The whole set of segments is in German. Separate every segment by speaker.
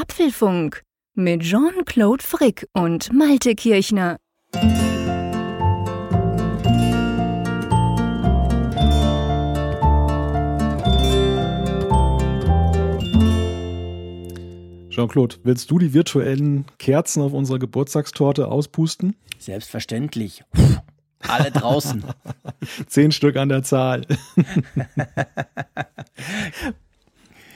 Speaker 1: Apfelfunk mit Jean-Claude Frick und Malte Kirchner.
Speaker 2: Jean-Claude, willst du die virtuellen Kerzen auf unserer Geburtstagstorte auspusten?
Speaker 3: Selbstverständlich. Alle draußen.
Speaker 2: Zehn Stück an der Zahl.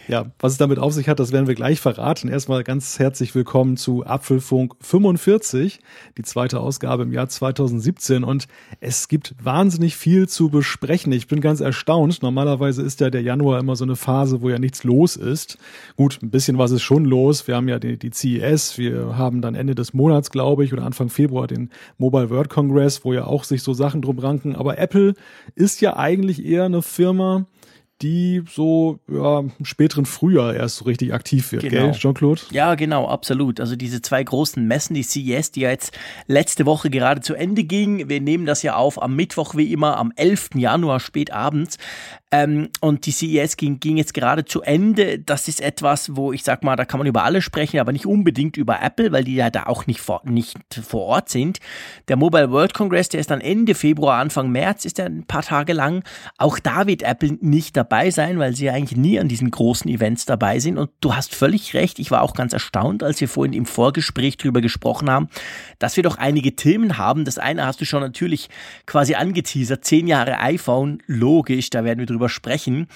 Speaker 2: Ja, was es damit auf sich hat, das werden wir gleich verraten. Erstmal ganz herzlich willkommen zu Apfelfunk 45, die zweite Ausgabe im Jahr 2017. Und es gibt wahnsinnig viel zu besprechen. Ich bin ganz erstaunt. Normalerweise ist ja der Januar immer so eine Phase, wo ja nichts los ist. Gut, ein bisschen was ist schon los. Wir haben ja die, die CES. Wir haben dann Ende des Monats, glaube ich, oder Anfang Februar den Mobile World Congress, wo ja auch sich so Sachen drum ranken. Aber Apple ist ja eigentlich eher eine Firma, die so ja, im späteren Frühjahr erst so richtig aktiv wird, genau. gell, Jean-Claude?
Speaker 3: Ja, genau, absolut. Also diese zwei großen Messen, die CES, die ja jetzt letzte Woche gerade zu Ende ging. Wir nehmen das ja auf am Mittwoch wie immer, am 11. Januar spät abends. Ähm, und die CES ging, ging jetzt gerade zu Ende. Das ist etwas, wo ich sag mal, da kann man über alle sprechen, aber nicht unbedingt über Apple, weil die ja da auch nicht vor, nicht vor Ort sind. Der Mobile World Congress, der ist dann Ende Februar, Anfang März, ist ja ein paar Tage lang. Auch da wird Apple nicht dabei sein, weil sie ja eigentlich nie an diesen großen Events dabei sind. Und du hast völlig recht. Ich war auch ganz erstaunt, als wir vorhin im Vorgespräch drüber gesprochen haben, dass wir doch einige Themen haben. Das eine hast du schon natürlich quasi angeteasert. Zehn Jahre iPhone, logisch, da werden wir drüber drüber sprechen.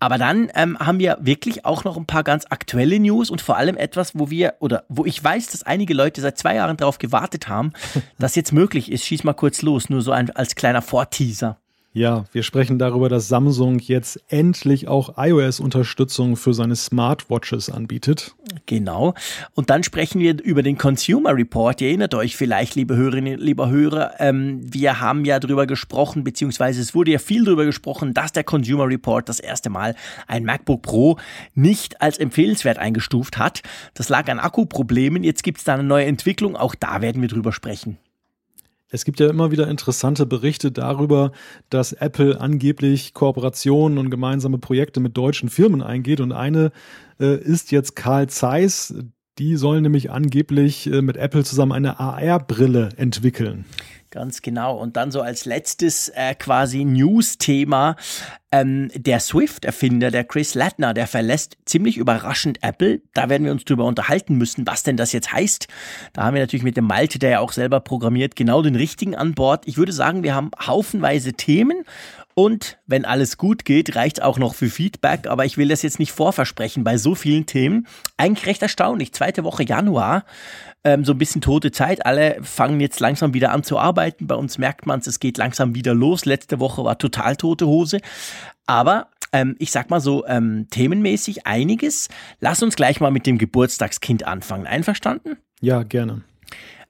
Speaker 3: Aber dann ähm, haben wir wirklich auch noch ein paar ganz aktuelle News und vor allem etwas, wo wir oder wo ich weiß, dass einige Leute seit zwei Jahren darauf gewartet haben, dass jetzt möglich ist. Schieß mal kurz los, nur so ein, als kleiner Vorteaser.
Speaker 2: Ja, wir sprechen darüber, dass Samsung jetzt endlich auch iOS-Unterstützung für seine Smartwatches anbietet.
Speaker 3: Genau. Und dann sprechen wir über den Consumer Report. Ihr erinnert euch vielleicht, liebe Hörerinnen, lieber Hörer, ähm, wir haben ja darüber gesprochen, beziehungsweise es wurde ja viel darüber gesprochen, dass der Consumer Report das erste Mal ein MacBook Pro nicht als empfehlenswert eingestuft hat. Das lag an Akkuproblemen. Jetzt gibt es da eine neue Entwicklung. Auch da werden wir drüber sprechen.
Speaker 2: Es gibt ja immer wieder interessante Berichte darüber, dass Apple angeblich Kooperationen und gemeinsame Projekte mit deutschen Firmen eingeht. Und eine äh, ist jetzt Carl Zeiss. Die sollen nämlich angeblich äh, mit Apple zusammen eine AR-Brille entwickeln.
Speaker 3: Ganz genau. Und dann so als letztes äh, quasi News-Thema. Ähm, der Swift-Erfinder, der Chris Latner, der verlässt ziemlich überraschend Apple. Da werden wir uns drüber unterhalten müssen, was denn das jetzt heißt. Da haben wir natürlich mit dem Malte, der ja auch selber programmiert, genau den richtigen an Bord. Ich würde sagen, wir haben haufenweise Themen und wenn alles gut geht, reicht auch noch für Feedback, aber ich will das jetzt nicht vorversprechen bei so vielen Themen. Eigentlich recht erstaunlich. Zweite Woche Januar, ähm, so ein bisschen tote Zeit. Alle fangen jetzt langsam wieder an zu arbeiten. Bei uns merkt man es, es geht langsam wieder los. Letzte Woche war total tote Hose. Aber ähm, ich sag mal so, ähm, themenmäßig einiges. Lass uns gleich mal mit dem Geburtstagskind anfangen. Einverstanden?
Speaker 2: Ja, gerne.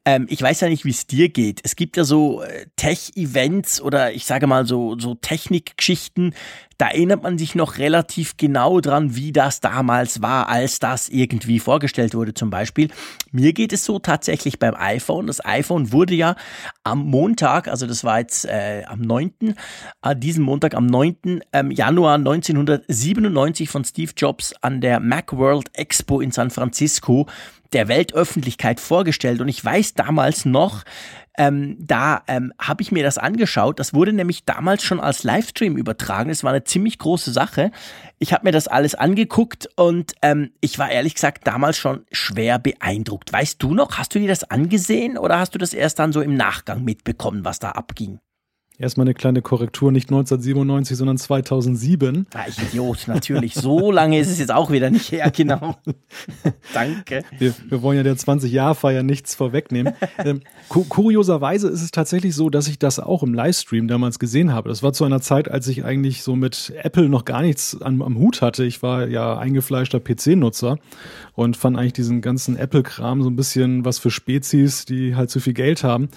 Speaker 3: Ähm, ich weiß ja nicht, wie es dir geht. Es gibt ja so äh, Tech-Events oder ich sage mal so, so Technikgeschichten, da erinnert man sich noch relativ genau dran, wie das damals war, als das irgendwie vorgestellt wurde zum Beispiel. Mir geht es so tatsächlich beim iPhone. Das iPhone wurde ja am Montag, also das war jetzt äh, am 9., äh, diesen Montag am 9. Ähm, Januar 1997 von Steve Jobs an der Macworld Expo in San Francisco der Weltöffentlichkeit vorgestellt. Und ich weiß damals noch, ähm, da ähm, habe ich mir das angeschaut. Das wurde nämlich damals schon als Livestream übertragen. Es war eine ziemlich große Sache. Ich habe mir das alles angeguckt und ähm, ich war ehrlich gesagt damals schon schwer beeindruckt. Weißt du noch, hast du dir das angesehen oder hast du das erst dann so im Nachgang mitbekommen, was da abging?
Speaker 2: Erstmal eine kleine Korrektur, nicht 1997, sondern 2007.
Speaker 3: Ah, ich Idiot, natürlich. So lange ist es jetzt auch wieder nicht her, genau. Danke.
Speaker 2: Wir, wir, wollen ja der 20-Jahr-Feier nichts vorwegnehmen. ähm, kurioserweise ist es tatsächlich so, dass ich das auch im Livestream damals gesehen habe. Das war zu einer Zeit, als ich eigentlich so mit Apple noch gar nichts am, am Hut hatte. Ich war ja eingefleischter PC-Nutzer und fand eigentlich diesen ganzen Apple-Kram so ein bisschen was für Spezies, die halt zu viel Geld haben.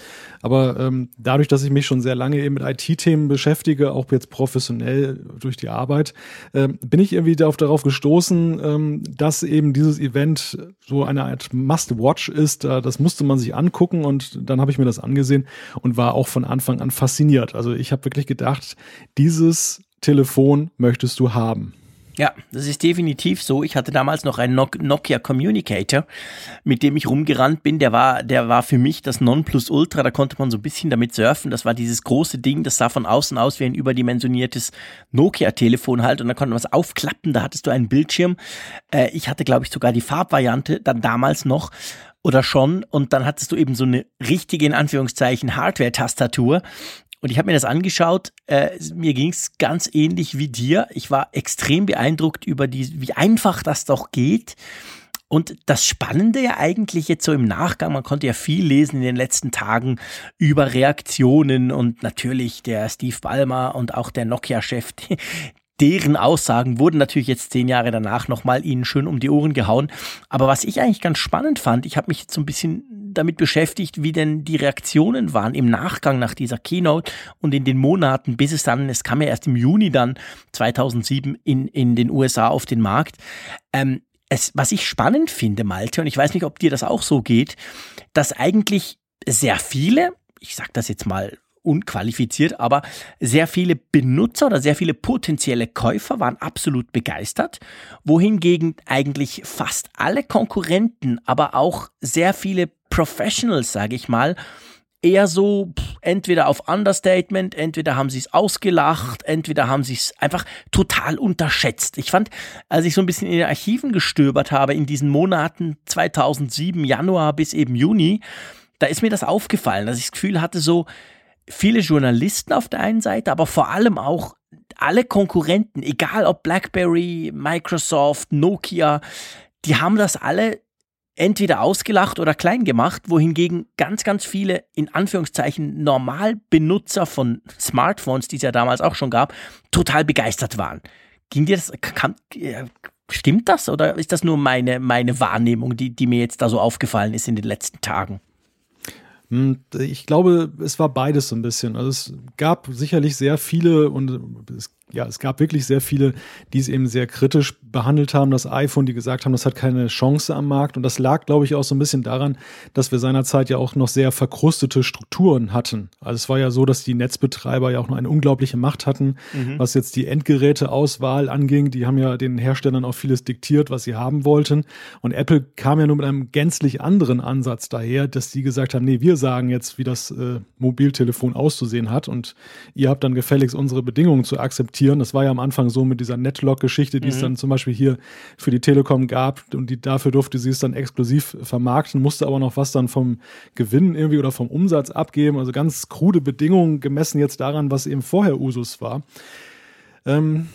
Speaker 2: Aber ähm, dadurch, dass ich mich schon sehr lange eben mit IT-Themen beschäftige, auch jetzt professionell durch die Arbeit, äh, bin ich irgendwie darauf, darauf gestoßen, ähm, dass eben dieses Event so eine Art Must-Watch ist. Äh, das musste man sich angucken und dann habe ich mir das angesehen und war auch von Anfang an fasziniert. Also ich habe wirklich gedacht, dieses Telefon möchtest du haben.
Speaker 3: Ja, das ist definitiv so. Ich hatte damals noch einen Nokia Communicator, mit dem ich rumgerannt bin. Der war, der war für mich das Nonplusultra. Da konnte man so ein bisschen damit surfen. Das war dieses große Ding, das sah von außen aus wie ein überdimensioniertes Nokia-Telefon halt. Und da konnte man was aufklappen. Da hattest du einen Bildschirm. Äh, ich hatte, glaube ich, sogar die Farbvariante dann damals noch oder schon. Und dann hattest du eben so eine richtige, in Anführungszeichen, Hardware-Tastatur. Und ich habe mir das angeschaut. Äh, mir ging es ganz ähnlich wie dir. Ich war extrem beeindruckt über die, wie einfach das doch geht. Und das Spannende ja eigentlich jetzt so im Nachgang, man konnte ja viel lesen in den letzten Tagen über Reaktionen und natürlich der Steve Ballmer und auch der Nokia-Chef, deren Aussagen wurden natürlich jetzt zehn Jahre danach nochmal ihnen schön um die Ohren gehauen. Aber was ich eigentlich ganz spannend fand, ich habe mich jetzt so ein bisschen damit beschäftigt, wie denn die Reaktionen waren im Nachgang nach dieser Keynote und in den Monaten, bis es dann, es kam ja erst im Juni dann 2007 in, in den USA auf den Markt. Ähm, es, was ich spannend finde, Malte, und ich weiß nicht, ob dir das auch so geht, dass eigentlich sehr viele, ich sage das jetzt mal unqualifiziert, aber sehr viele Benutzer oder sehr viele potenzielle Käufer waren absolut begeistert, wohingegen eigentlich fast alle Konkurrenten, aber auch sehr viele Professionals, sage ich mal, eher so entweder auf Understatement, entweder haben sie es ausgelacht, entweder haben sie es einfach total unterschätzt. Ich fand, als ich so ein bisschen in den Archiven gestöbert habe in diesen Monaten 2007 Januar bis eben Juni, da ist mir das aufgefallen, dass ich das Gefühl hatte so, viele Journalisten auf der einen Seite, aber vor allem auch alle Konkurrenten, egal ob BlackBerry, Microsoft, Nokia, die haben das alle entweder ausgelacht oder klein gemacht, wohingegen ganz, ganz viele in Anführungszeichen Normalbenutzer von Smartphones, die es ja damals auch schon gab, total begeistert waren. Ging dir das, kann, stimmt das oder ist das nur meine, meine Wahrnehmung, die, die mir jetzt da so aufgefallen ist in den letzten Tagen?
Speaker 2: Hm, ich glaube, es war beides so ein bisschen. Also es gab sicherlich sehr viele und es ja, es gab wirklich sehr viele, die es eben sehr kritisch behandelt haben, das iPhone, die gesagt haben, das hat keine Chance am Markt. Und das lag, glaube ich, auch so ein bisschen daran, dass wir seinerzeit ja auch noch sehr verkrustete Strukturen hatten. Also es war ja so, dass die Netzbetreiber ja auch noch eine unglaubliche Macht hatten, mhm. was jetzt die Endgeräteauswahl anging. Die haben ja den Herstellern auch vieles diktiert, was sie haben wollten. Und Apple kam ja nur mit einem gänzlich anderen Ansatz daher, dass die gesagt haben, nee, wir sagen jetzt, wie das äh, Mobiltelefon auszusehen hat. Und ihr habt dann gefälligst unsere Bedingungen zu akzeptieren akzeptieren. Das war ja am Anfang so mit dieser Netlock-Geschichte, die mhm. es dann zum Beispiel hier für die Telekom gab und die dafür durfte sie es dann exklusiv vermarkten, musste aber noch was dann vom Gewinn irgendwie oder vom Umsatz abgeben. Also ganz krude Bedingungen gemessen jetzt daran, was eben vorher Usus war. Ähm,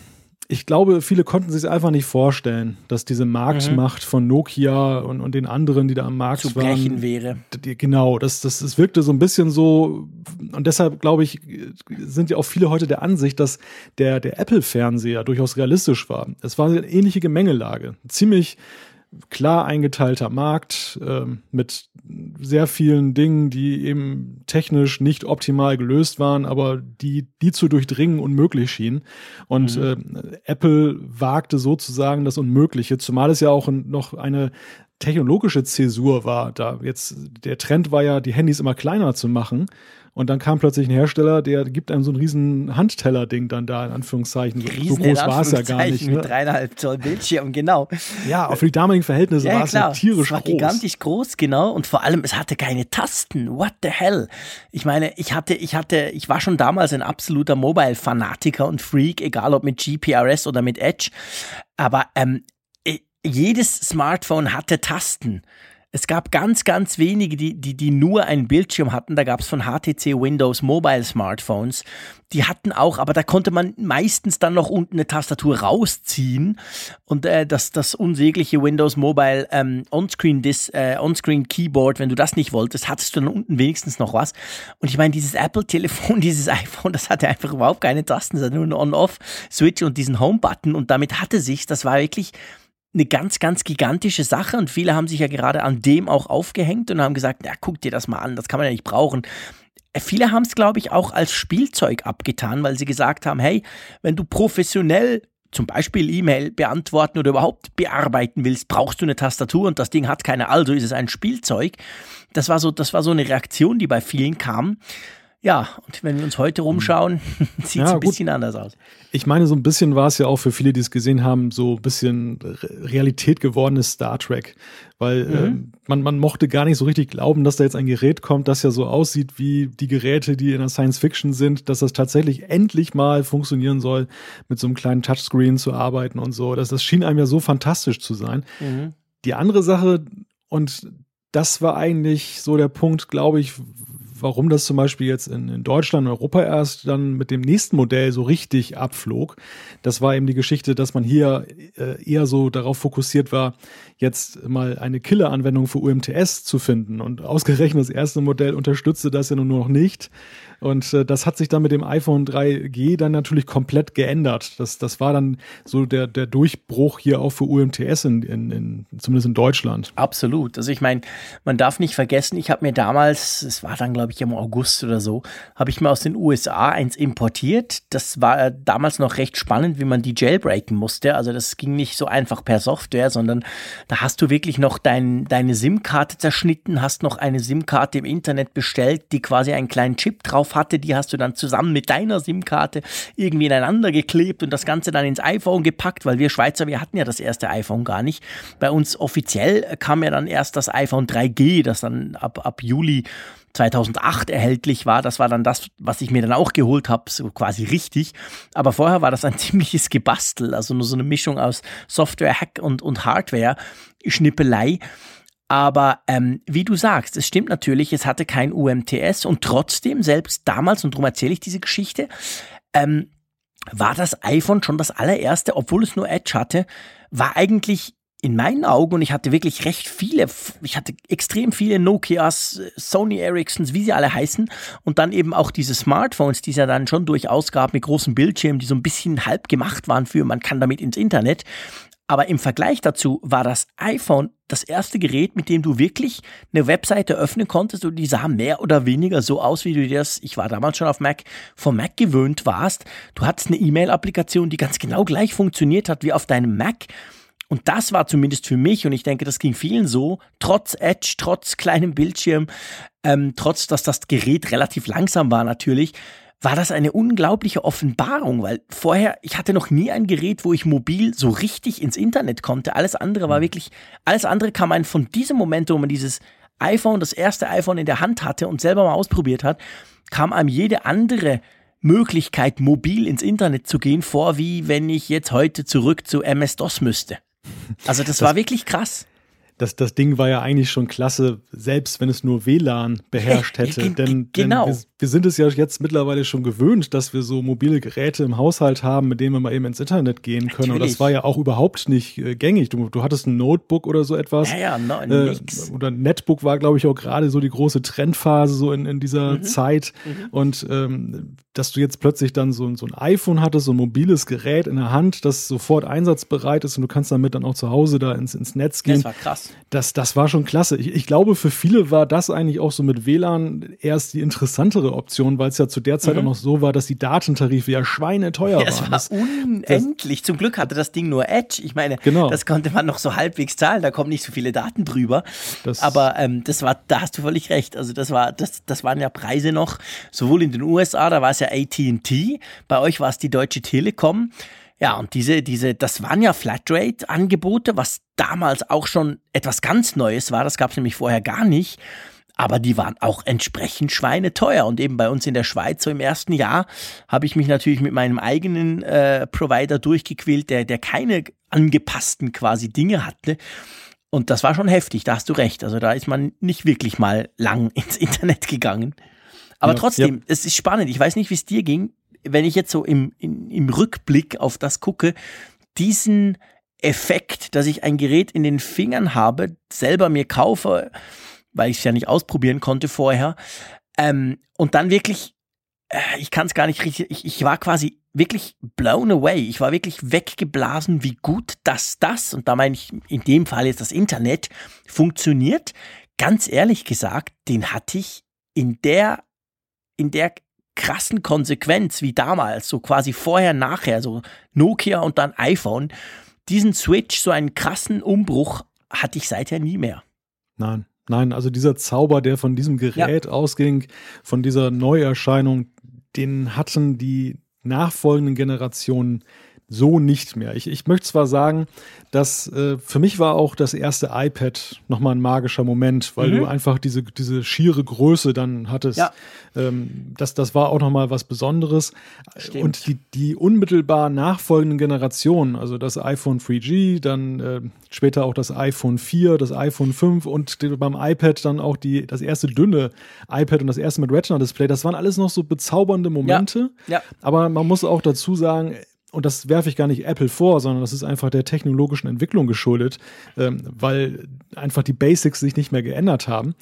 Speaker 2: ich glaube, viele konnten sich einfach nicht vorstellen, dass diese Marktmacht mhm. von Nokia und, und den anderen, die da am Markt
Speaker 3: Zu
Speaker 2: waren,
Speaker 3: brechen wäre.
Speaker 2: Die, genau, das, das, das wirkte so ein bisschen so, und deshalb glaube ich, sind ja auch viele heute der Ansicht, dass der, der Apple-Fernseher durchaus realistisch war. Es war eine ähnliche Gemengelage. Ziemlich klar eingeteilter Markt äh, mit sehr vielen Dingen, die eben technisch nicht optimal gelöst waren, aber die, die zu durchdringen unmöglich schienen. Und mhm. äh, Apple wagte sozusagen das Unmögliche, zumal es ja auch noch eine technologische Zäsur war. Da jetzt der Trend war ja, die Handys immer kleiner zu machen. Und dann kam plötzlich ein Hersteller, der gibt einem so ein riesen Handteller-Ding dann da, in Anführungszeichen.
Speaker 3: Riesen so groß war es ja gar nicht. Ne? Mit dreieinhalb Zoll Bildschirm, genau.
Speaker 2: Ja, für die damaligen Verhältnisse ja, war es ja tierisch es war groß.
Speaker 3: gigantisch groß, genau. Und vor allem, es hatte keine Tasten. What the hell? Ich meine, ich hatte, ich hatte, ich war schon damals ein absoluter Mobile-Fanatiker und Freak, egal ob mit GPRS oder mit Edge. Aber ähm, jedes Smartphone hatte Tasten. Es gab ganz, ganz wenige, die, die, die nur einen Bildschirm hatten. Da gab es von HTC Windows Mobile Smartphones. Die hatten auch, aber da konnte man meistens dann noch unten eine Tastatur rausziehen und äh, das, das unsägliche Windows Mobile ähm, Onscreen äh, Onscreen Keyboard, wenn du das nicht wolltest, hattest du dann unten wenigstens noch was. Und ich meine, dieses Apple-Telefon, dieses iPhone, das hatte einfach überhaupt keine Tasten, hatte nur einen On-Off-Switch und diesen Home-Button und damit hatte sich, das war wirklich eine ganz, ganz gigantische Sache und viele haben sich ja gerade an dem auch aufgehängt und haben gesagt, ja, guck dir das mal an, das kann man ja nicht brauchen. Äh, viele haben es, glaube ich, auch als Spielzeug abgetan, weil sie gesagt haben, hey, wenn du professionell zum Beispiel E-Mail beantworten oder überhaupt bearbeiten willst, brauchst du eine Tastatur und das Ding hat keine, also ist es ein Spielzeug. Das war so, das war so eine Reaktion, die bei vielen kam. Ja, und wenn wir uns heute rumschauen, sieht es ja, ein bisschen anders aus.
Speaker 2: Ich meine, so ein bisschen war es ja auch für viele, die es gesehen haben, so ein bisschen Realität gewordenes Star Trek. Weil mhm. äh, man, man mochte gar nicht so richtig glauben, dass da jetzt ein Gerät kommt, das ja so aussieht wie die Geräte, die in der Science Fiction sind, dass das tatsächlich endlich mal funktionieren soll, mit so einem kleinen Touchscreen zu arbeiten und so. Das, das schien einem ja so fantastisch zu sein. Mhm. Die andere Sache, und das war eigentlich so der Punkt, glaube ich, warum das zum Beispiel jetzt in, in Deutschland und Europa erst dann mit dem nächsten Modell so richtig abflog. Das war eben die Geschichte, dass man hier äh, eher so darauf fokussiert war, jetzt mal eine Killer-Anwendung für UMTS zu finden. Und ausgerechnet das erste Modell unterstützte das ja nun noch nicht. Und äh, das hat sich dann mit dem iPhone 3G dann natürlich komplett geändert. Das, das war dann so der, der Durchbruch hier auch für UMTS, in, in, in, zumindest in Deutschland.
Speaker 3: Absolut. Also ich meine, man darf nicht vergessen, ich habe mir damals, es war dann glaube ich im August oder so, habe ich mir aus den USA eins importiert. Das war damals noch recht spannend, wie man die jailbreaken musste. Also das ging nicht so einfach per Software, sondern da hast du wirklich noch dein, deine SIM-Karte zerschnitten, hast noch eine SIM-Karte im Internet bestellt, die quasi einen kleinen Chip drauf hatte, die hast du dann zusammen mit deiner SIM-Karte irgendwie ineinander geklebt und das Ganze dann ins iPhone gepackt, weil wir Schweizer, wir hatten ja das erste iPhone gar nicht. Bei uns offiziell kam ja dann erst das iPhone 3G, das dann ab, ab Juli 2008 erhältlich war. Das war dann das, was ich mir dann auch geholt habe, so quasi richtig. Aber vorher war das ein ziemliches Gebastel, also nur so eine Mischung aus Software-Hack und, und Hardware-Schnippelei. Aber ähm, wie du sagst, es stimmt natürlich, es hatte kein UMTS und trotzdem, selbst damals, und darum erzähle ich diese Geschichte, ähm, war das iPhone schon das allererste, obwohl es nur Edge hatte, war eigentlich in meinen Augen, und ich hatte wirklich recht viele, ich hatte extrem viele Nokias, Sony Ericssons, wie sie alle heißen, und dann eben auch diese Smartphones, die es ja dann schon durchaus gab mit großen Bildschirmen, die so ein bisschen halb gemacht waren für, man kann damit ins Internet. Aber im Vergleich dazu war das iPhone das erste Gerät, mit dem du wirklich eine Webseite öffnen konntest und die sah mehr oder weniger so aus, wie du dir das, ich war damals schon auf Mac, vom Mac gewöhnt warst. Du hattest eine E-Mail-Applikation, die ganz genau gleich funktioniert hat wie auf deinem Mac. Und das war zumindest für mich, und ich denke, das ging vielen so, trotz Edge, trotz kleinem Bildschirm, ähm, trotz dass das Gerät relativ langsam war natürlich, war das eine unglaubliche Offenbarung, weil vorher, ich hatte noch nie ein Gerät, wo ich mobil so richtig ins Internet konnte. Alles andere war mhm. wirklich, alles andere kam einem von diesem Moment, wo man dieses iPhone, das erste iPhone in der Hand hatte und selber mal ausprobiert hat, kam einem jede andere Möglichkeit, mobil ins Internet zu gehen, vor, wie wenn ich jetzt heute zurück zu MS-DOS müsste. Also das, das war wirklich krass
Speaker 2: das, das Ding war ja eigentlich schon klasse, selbst wenn es nur WLAN beherrscht hätte. denn, genau. Denn wir, wir, sind es ja jetzt mittlerweile schon gewöhnt, dass wir so mobile Geräte im Haushalt haben, mit denen wir mal eben ins Internet gehen können. Natürlich. Und das war ja auch überhaupt nicht äh, gängig. Du, du hattest ein Notebook oder so etwas.
Speaker 3: Ja, ja, no,
Speaker 2: äh, oder ein Netbook war, glaube ich, auch gerade so die große Trendphase so in, in dieser mhm. Zeit. Mhm. Und ähm, dass du jetzt plötzlich dann so, so ein iPhone hattest, so ein mobiles Gerät in der Hand, das sofort einsatzbereit ist und du kannst damit dann auch zu Hause da ins, ins Netz gehen. Das
Speaker 3: war krass.
Speaker 2: Das, das war schon klasse. Ich, ich glaube, für viele war das eigentlich auch so mit WLAN erst die interessantere Option, weil es ja zu der Zeit mhm. auch noch so war, dass die Datentarife ja schweineteuer ja, waren.
Speaker 3: Es war unendlich. Das, Zum Glück hatte das Ding nur Edge. Ich meine, genau. das konnte man noch so halbwegs zahlen, da kommen nicht so viele Daten drüber. Das Aber ähm, das war, da hast du völlig recht. Also das war, das, das waren ja Preise noch, sowohl in den USA, da war es ja AT&T, bei euch war es die Deutsche Telekom. Ja, und diese, diese, das waren ja Flatrate-Angebote, was damals auch schon etwas ganz Neues war. Das gab es nämlich vorher gar nicht. Aber die waren auch entsprechend schweineteuer. Und eben bei uns in der Schweiz, so im ersten Jahr, habe ich mich natürlich mit meinem eigenen äh, Provider durchgequält, der, der keine angepassten quasi Dinge hatte. Und das war schon heftig, da hast du recht. Also da ist man nicht wirklich mal lang ins Internet gegangen. Aber ja, trotzdem, ja. es ist spannend. Ich weiß nicht, wie es dir ging, wenn ich jetzt so im, in, im Rückblick auf das gucke, diesen Effekt, dass ich ein Gerät in den Fingern habe, selber mir kaufe, weil ich es ja nicht ausprobieren konnte vorher, ähm, und dann wirklich, äh, ich kann es gar nicht richtig, ich, ich war quasi wirklich blown away. Ich war wirklich weggeblasen, wie gut das das, und da meine ich in dem Fall jetzt das Internet, funktioniert. Ganz ehrlich gesagt, den hatte ich in der in der krassen Konsequenz wie damals, so quasi vorher, nachher, so Nokia und dann iPhone, diesen Switch, so einen krassen Umbruch hatte ich seither nie mehr.
Speaker 2: Nein, Nein, also dieser Zauber, der von diesem Gerät ja. ausging, von dieser Neuerscheinung, den hatten die nachfolgenden Generationen so nicht mehr. Ich, ich möchte zwar sagen, dass äh, für mich war auch das erste iPad nochmal ein magischer Moment, weil mhm. du einfach diese, diese schiere Größe dann hattest. Ja. Ähm, das, das war auch nochmal was Besonderes. Stimmt. Und die, die unmittelbar nachfolgenden Generationen, also das iPhone 3G, dann äh, später auch das iPhone 4, das iPhone 5 und beim iPad dann auch die, das erste dünne iPad und das erste mit Retina-Display, das waren alles noch so bezaubernde Momente. Ja. Ja. Aber man muss auch dazu sagen, und das werfe ich gar nicht Apple vor, sondern das ist einfach der technologischen Entwicklung geschuldet, ähm, weil einfach die Basics sich nicht mehr geändert haben.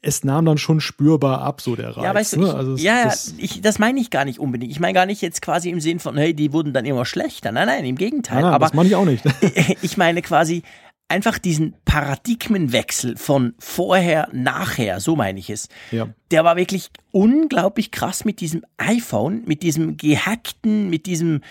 Speaker 2: Es nahm dann schon spürbar ab, so der Reiz.
Speaker 3: Ja, weißt du,
Speaker 2: ne?
Speaker 3: ich, also ja, das, ich, das meine ich gar nicht unbedingt. Ich meine gar nicht jetzt quasi im Sinn von, hey, die wurden dann immer schlechter. Nein, nein, im Gegenteil. Nein, nein,
Speaker 2: aber das meine ich auch nicht.
Speaker 3: ich meine quasi, einfach diesen Paradigmenwechsel von vorher, nachher, so meine ich es. Ja. Der war wirklich unglaublich krass mit diesem iPhone, mit diesem gehackten, mit diesem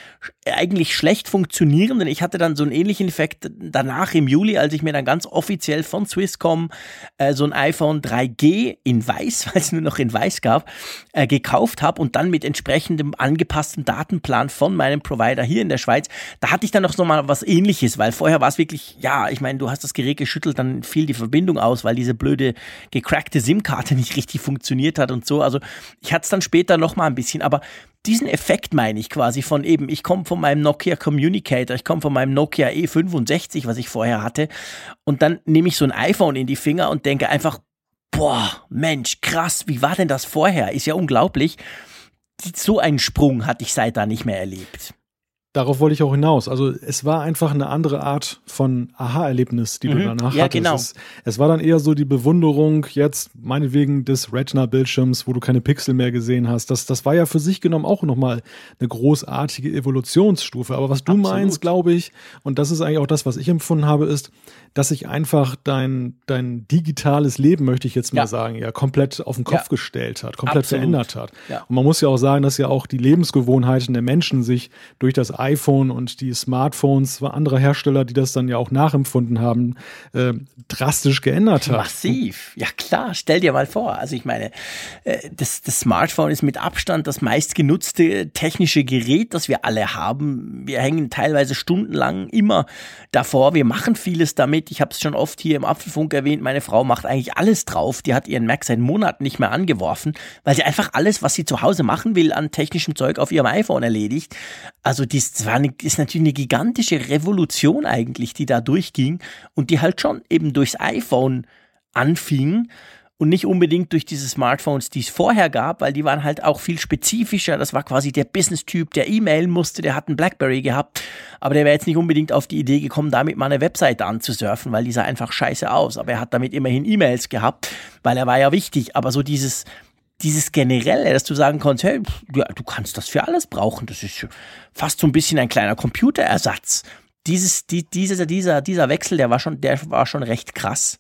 Speaker 3: eigentlich schlecht funktionierenden. Ich hatte dann so einen ähnlichen Effekt danach im Juli, als ich mir dann ganz offiziell von Swisscom äh, so ein iPhone 3G in weiß, weil es nur noch in weiß gab, äh, gekauft habe und dann mit entsprechendem angepassten Datenplan von meinem Provider hier in der Schweiz. Da hatte ich dann noch so mal was ähnliches, weil vorher war es wirklich, ja, ich meine, du hast das Gerät geschüttelt, dann fiel die Verbindung aus, weil diese blöde gecrackte SIM-Karte nicht richtig funktioniert hat und so. Also ich hatte es dann später noch mal ein bisschen, aber diesen Effekt meine ich quasi von eben, ich komme von meinem Nokia Communicator, ich komme von meinem Nokia E65, was ich vorher hatte, und dann nehme ich so ein iPhone in die Finger und denke einfach, boah, Mensch, krass, wie war denn das vorher? Ist ja unglaublich. So einen Sprung hatte ich seit da nicht mehr erlebt.
Speaker 2: Darauf wollte ich auch hinaus. Also es war einfach eine andere Art von Aha-Erlebnis, die mhm. du danach ja, hattest. Genau. Es, es, war dann eher so die Bewunderung jetzt meinetwegen des Retina-Bildschirms, wo du keine Pixel mehr gesehen hast. Das, das war ja für sich genommen auch nochmal eine großartige Evolutionsstufe. Aber was du Absolut. meinst, glaube ich, und das ist eigentlich auch das, was ich empfunden habe, ist, dass sich einfach dein, dein digitales Leben, möchte ich jetzt mal ja. sagen, ja komplett auf den Kopf ja. gestellt hat, komplett Absolut. verändert hat. Und man muss ja auch sagen, dass ja auch die Lebensgewohnheiten der Menschen sich durch das iPhone und die Smartphones anderer Hersteller, die das dann ja auch nachempfunden haben, äh, drastisch geändert hat.
Speaker 3: Massiv, ja klar, stell dir mal vor. Also ich meine, äh, das, das Smartphone ist mit Abstand das meistgenutzte technische Gerät, das wir alle haben. Wir hängen teilweise stundenlang immer davor, wir machen vieles damit. Ich habe es schon oft hier im Apfelfunk erwähnt, meine Frau macht eigentlich alles drauf. Die hat ihren Mac seit Monaten nicht mehr angeworfen, weil sie einfach alles, was sie zu Hause machen will, an technischem Zeug auf ihrem iPhone erledigt. Also dies das war eine, ist natürlich eine gigantische Revolution eigentlich, die da durchging und die halt schon eben durchs iPhone anfing und nicht unbedingt durch diese Smartphones, die es vorher gab, weil die waren halt auch viel spezifischer. Das war quasi der Business-Typ, der E-Mail musste, der hat einen Blackberry gehabt, aber der wäre jetzt nicht unbedingt auf die Idee gekommen, damit mal eine Webseite anzusurfen, weil die sah einfach scheiße aus. Aber er hat damit immerhin E-Mails gehabt, weil er war ja wichtig. Aber so dieses dieses Generelle, dass du sagen kannst, hey, ja, du kannst das für alles brauchen. Das ist fast so ein bisschen ein kleiner Computerersatz. Dieses, die, dieser, dieser, dieser Wechsel, der war schon, der war schon recht krass.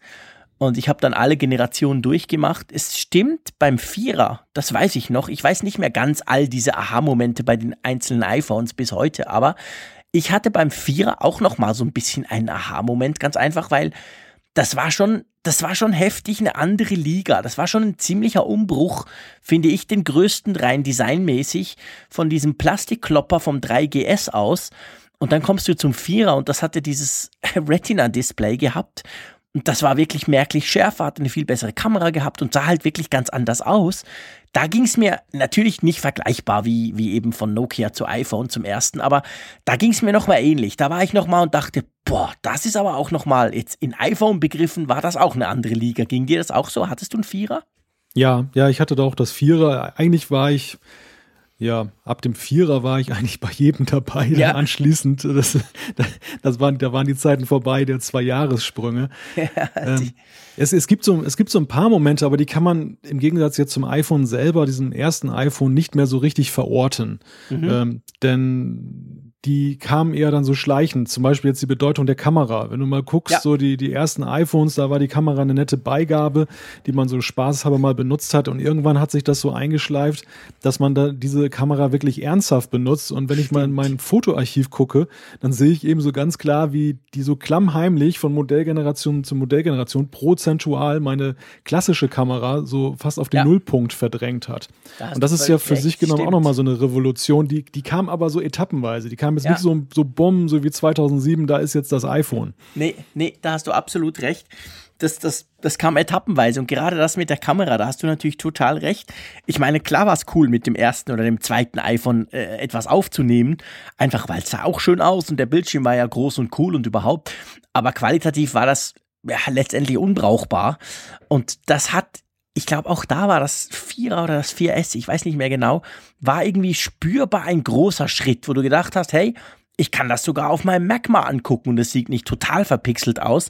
Speaker 3: Und ich habe dann alle Generationen durchgemacht. Es stimmt beim Vierer, das weiß ich noch. Ich weiß nicht mehr ganz all diese Aha-Momente bei den einzelnen iPhones bis heute, aber ich hatte beim Vierer auch noch mal so ein bisschen einen Aha-Moment, ganz einfach, weil das war schon, das war schon heftig eine andere Liga. Das war schon ein ziemlicher Umbruch, finde ich, den größten rein designmäßig von diesem Plastikklopper vom 3GS aus. Und dann kommst du zum Vierer und das hatte dieses Retina-Display gehabt. Und das war wirklich merklich schärfer, hatte eine viel bessere Kamera gehabt und sah halt wirklich ganz anders aus. Da ging es mir natürlich nicht vergleichbar wie, wie eben von Nokia zu iPhone zum ersten, aber da ging es mir nochmal ähnlich. Da war ich nochmal und dachte, boah, das ist aber auch nochmal, jetzt in iPhone begriffen, war das auch eine andere Liga. Ging dir das auch so? Hattest du einen Vierer?
Speaker 2: Ja, ja, ich hatte da auch das Vierer. Eigentlich war ich ja, ab dem Vierer war ich eigentlich bei jedem dabei. Ja. anschließend, das, das waren, da waren die Zeiten vorbei der zwei Jahressprünge. Ja, ähm, es, es, gibt so, es gibt so ein paar Momente, aber die kann man im Gegensatz jetzt zum iPhone selber, diesem ersten iPhone, nicht mehr so richtig verorten. Mhm. Ähm, denn die kamen eher dann so schleichend. Zum Beispiel jetzt die Bedeutung der Kamera. Wenn du mal guckst, ja. so die, die ersten iPhones, da war die Kamera eine nette Beigabe, die man so spaßhalber mal benutzt hat. Und irgendwann hat sich das so eingeschleift, dass man da diese Kamera wirklich ernsthaft benutzt. Und wenn ich mal in mein Fotoarchiv gucke, dann sehe ich eben so ganz klar, wie die so klammheimlich von Modellgeneration zu Modellgeneration prozentual meine klassische Kamera so fast auf den ja. Nullpunkt verdrängt hat. Da und das ist ja für sich genommen stimmt. auch nochmal so eine Revolution. Die, die kam aber so etappenweise. Die kam kam jetzt ja. nicht so, so bumm, so wie 2007, da ist jetzt das iPhone.
Speaker 3: Nee, nee, da hast du absolut recht. Das, das, das kam etappenweise und gerade das mit der Kamera, da hast du natürlich total recht. Ich meine, klar war es cool, mit dem ersten oder dem zweiten iPhone äh, etwas aufzunehmen, einfach weil es sah auch schön aus und der Bildschirm war ja groß und cool und überhaupt. Aber qualitativ war das ja, letztendlich unbrauchbar und das hat ich glaube, auch da war das Vierer oder das 4S, ich weiß nicht mehr genau, war irgendwie spürbar ein großer Schritt, wo du gedacht hast, hey, ich kann das sogar auf meinem Mac mal angucken und es sieht nicht total verpixelt aus.